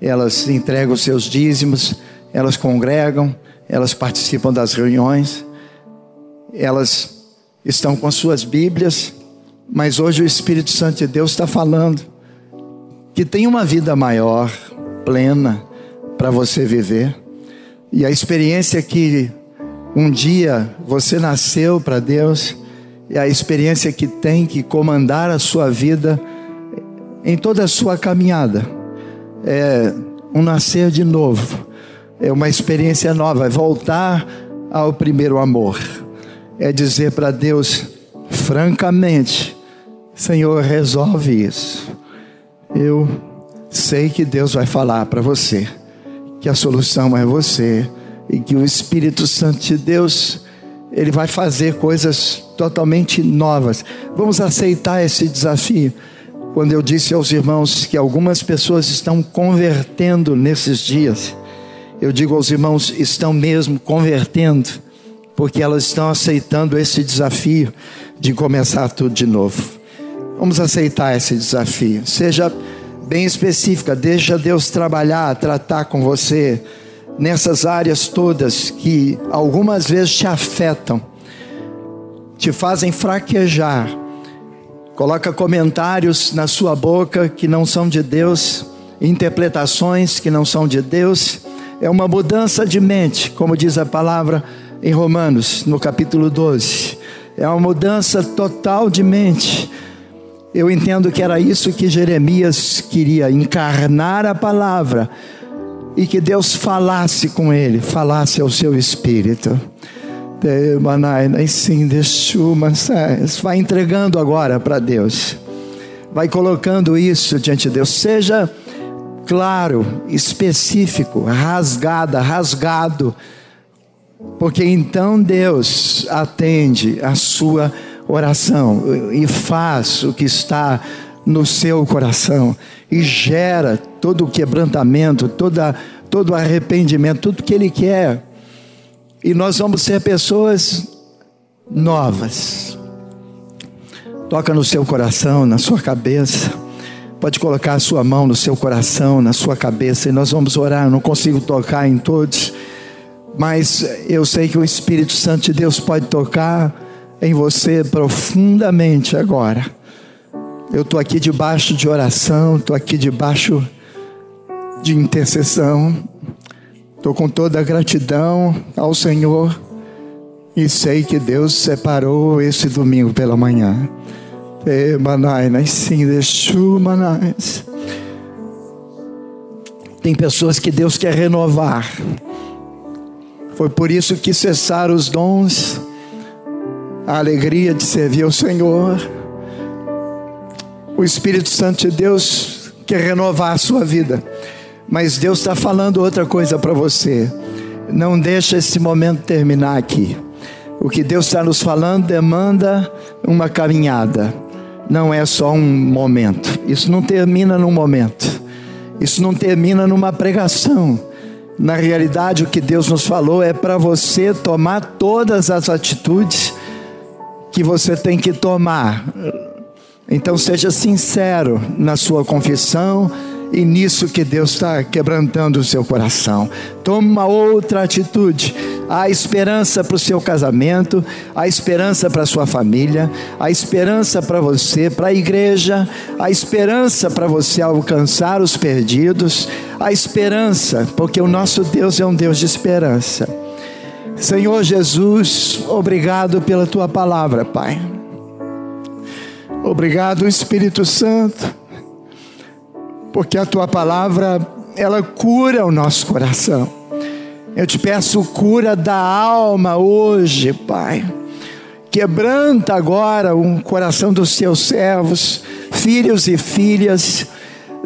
elas entregam seus dízimos, elas congregam, elas participam das reuniões, elas estão com suas Bíblias, mas hoje o Espírito Santo de Deus está falando que tem uma vida maior, plena, para você viver. E a experiência que um dia você nasceu para Deus, é a experiência que tem que comandar a sua vida em toda a sua caminhada. É um nascer de novo, é uma experiência nova, é voltar ao primeiro amor, é dizer para Deus, francamente, Senhor, resolve isso. Eu sei que Deus vai falar para você que a solução é você e que o Espírito Santo de Deus ele vai fazer coisas totalmente novas. Vamos aceitar esse desafio. Quando eu disse aos irmãos que algumas pessoas estão convertendo nesses dias, eu digo aos irmãos, estão mesmo convertendo, porque elas estão aceitando esse desafio de começar tudo de novo. Vamos aceitar esse desafio. Seja bem específica, deixa Deus trabalhar, tratar com você nessas áreas todas que algumas vezes te afetam, te fazem fraquejar. Coloca comentários na sua boca que não são de Deus, interpretações que não são de Deus. É uma mudança de mente, como diz a palavra em Romanos, no capítulo 12. É uma mudança total de mente eu entendo que era isso que Jeremias queria, encarnar a palavra e que Deus falasse com ele, falasse ao seu espírito. Vai entregando agora para Deus, vai colocando isso diante de Deus. Seja claro, específico, rasgada, rasgado, porque então Deus atende a sua oração e faz o que está no seu coração e gera todo o quebrantamento, toda, todo o arrependimento, tudo que Ele quer. E nós vamos ser pessoas novas. Toca no seu coração, na sua cabeça. Pode colocar a sua mão no seu coração, na sua cabeça, e nós vamos orar. Eu não consigo tocar em todos, mas eu sei que o Espírito Santo de Deus pode tocar em você profundamente agora. Eu estou aqui debaixo de oração, estou aqui debaixo de intercessão, estou com toda a gratidão ao Senhor e sei que Deus separou esse domingo pela manhã. Tem pessoas que Deus quer renovar. Foi por isso que cessaram os dons, a alegria de servir ao Senhor. O Espírito Santo de Deus quer renovar a sua vida. Mas Deus está falando outra coisa para você. Não deixa esse momento terminar aqui. O que Deus está nos falando demanda uma caminhada. Não é só um momento. Isso não termina num momento. Isso não termina numa pregação. Na realidade, o que Deus nos falou é para você tomar todas as atitudes que você tem que tomar. Então, seja sincero na sua confissão e nisso que Deus está quebrantando o seu coração. Tome uma outra atitude. Há esperança para o seu casamento, há esperança para a sua família, há esperança para você, para a igreja, há esperança para você alcançar os perdidos, há esperança, porque o nosso Deus é um Deus de esperança. Senhor Jesus, obrigado pela tua palavra, Pai. Obrigado, Espírito Santo porque a tua palavra ela cura o nosso coração. Eu te peço cura da alma hoje, Pai. Quebranta agora o coração dos teus servos, filhos e filhas.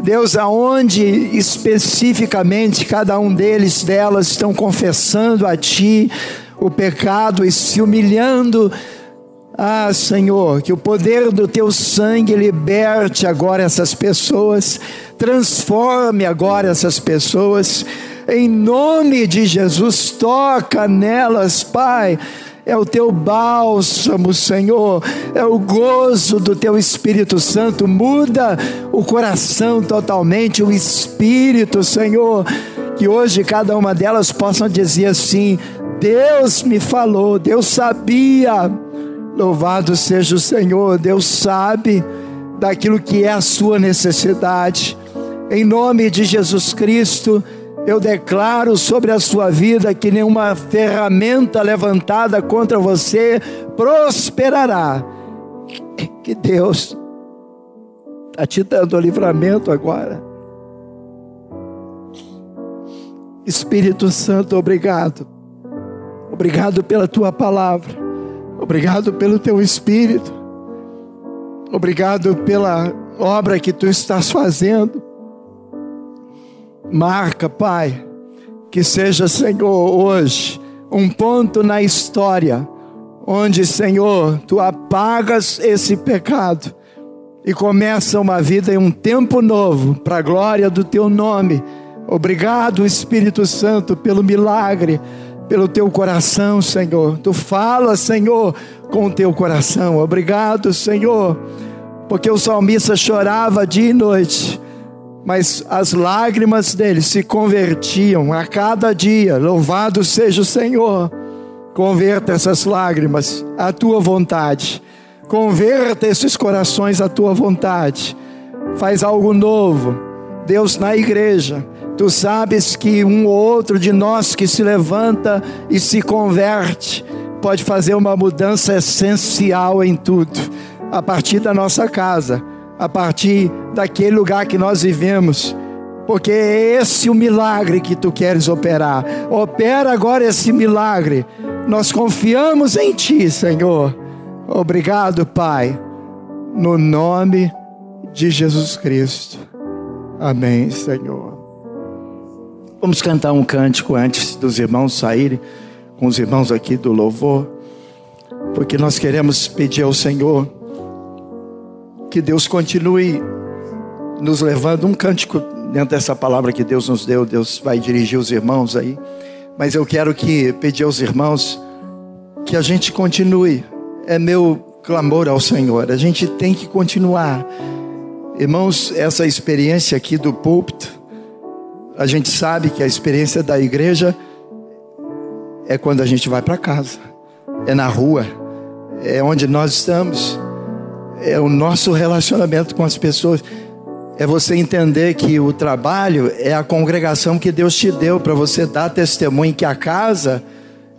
Deus, aonde especificamente cada um deles, delas, estão confessando a Ti o pecado e se humilhando ah, Senhor, que o poder do teu sangue liberte agora essas pessoas, transforme agora essas pessoas, em nome de Jesus, toca nelas, Pai. É o teu bálsamo, Senhor, é o gozo do teu Espírito Santo, muda o coração totalmente, o espírito, Senhor, que hoje cada uma delas possam dizer assim: Deus me falou, Deus sabia. Louvado seja o Senhor, Deus sabe daquilo que é a sua necessidade. Em nome de Jesus Cristo, eu declaro sobre a sua vida que nenhuma ferramenta levantada contra você prosperará. Que Deus está te dando livramento agora. Espírito Santo, obrigado. Obrigado pela tua palavra. Obrigado pelo teu espírito. Obrigado pela obra que tu estás fazendo. Marca, Pai, que seja, Senhor, hoje um ponto na história onde, Senhor, tu apagas esse pecado e começa uma vida em um tempo novo para a glória do teu nome. Obrigado, Espírito Santo, pelo milagre pelo teu coração, Senhor. Tu fala, Senhor, com o teu coração. Obrigado, Senhor, porque o salmista chorava dia e noite, mas as lágrimas dele se convertiam a cada dia. Louvado seja o Senhor. Converta essas lágrimas à tua vontade. Converta esses corações à tua vontade. Faz algo novo. Deus na igreja Tu sabes que um ou outro de nós que se levanta e se converte pode fazer uma mudança essencial em tudo, a partir da nossa casa, a partir daquele lugar que nós vivemos. Porque é esse o milagre que tu queres operar. Opera agora esse milagre. Nós confiamos em ti, Senhor. Obrigado, Pai. No nome de Jesus Cristo. Amém, Senhor. Vamos cantar um cântico antes dos irmãos saírem, com os irmãos aqui do louvor, porque nós queremos pedir ao Senhor que Deus continue nos levando um cântico dentro dessa palavra que Deus nos deu. Deus vai dirigir os irmãos aí, mas eu quero que pedir aos irmãos que a gente continue. É meu clamor ao Senhor. A gente tem que continuar. Irmãos, essa experiência aqui do púlpito a gente sabe que a experiência da igreja é quando a gente vai para casa, é na rua, é onde nós estamos, é o nosso relacionamento com as pessoas. É você entender que o trabalho é a congregação que Deus te deu para você dar testemunho que a casa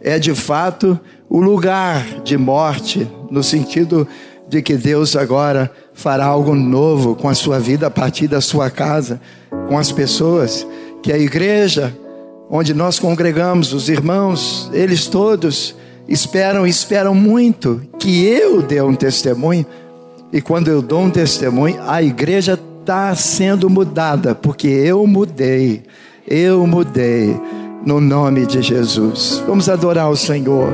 é de fato o lugar de morte, no sentido de que Deus agora fará algo novo com a sua vida a partir da sua casa, com as pessoas que a igreja, onde nós congregamos, os irmãos, eles todos esperam, esperam muito que eu dê um testemunho. E quando eu dou um testemunho, a igreja está sendo mudada, porque eu mudei, eu mudei, no nome de Jesus. Vamos adorar o Senhor.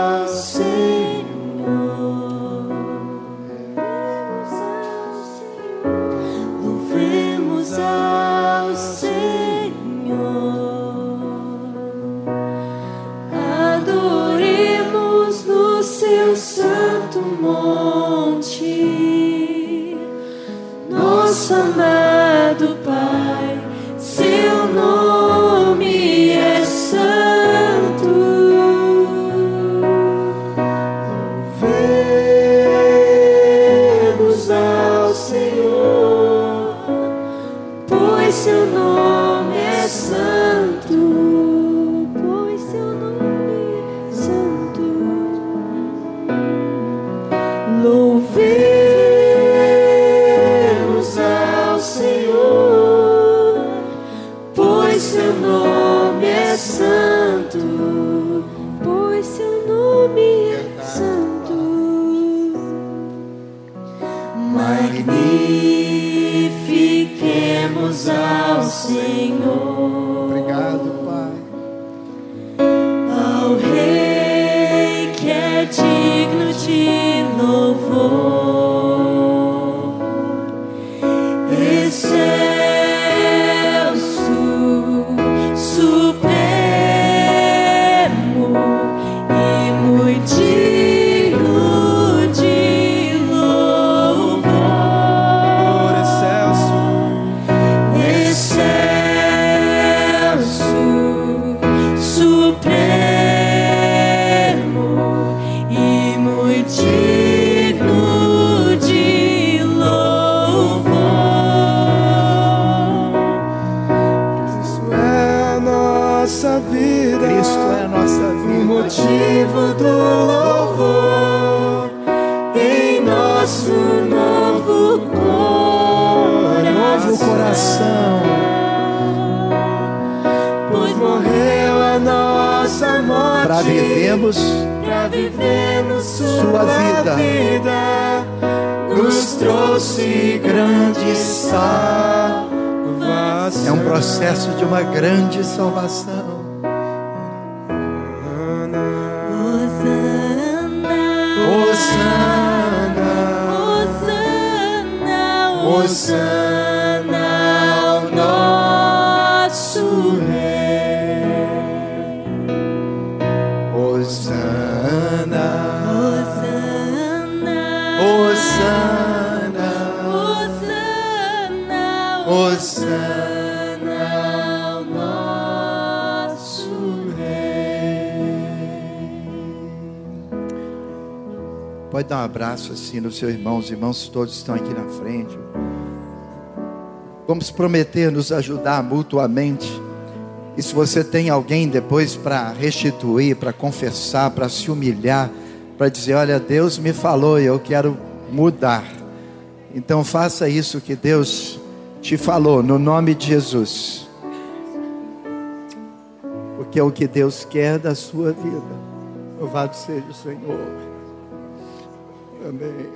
um abraço assim no seu irmão, os irmãos todos estão aqui na frente. Vamos prometer nos ajudar mutuamente. E se você tem alguém depois para restituir, para confessar, para se humilhar, para dizer: Olha, Deus me falou e eu quero mudar. Então faça isso que Deus te falou, no nome de Jesus. Porque é o que Deus quer da sua vida. Louvado seja o Senhor. Amém. Amém.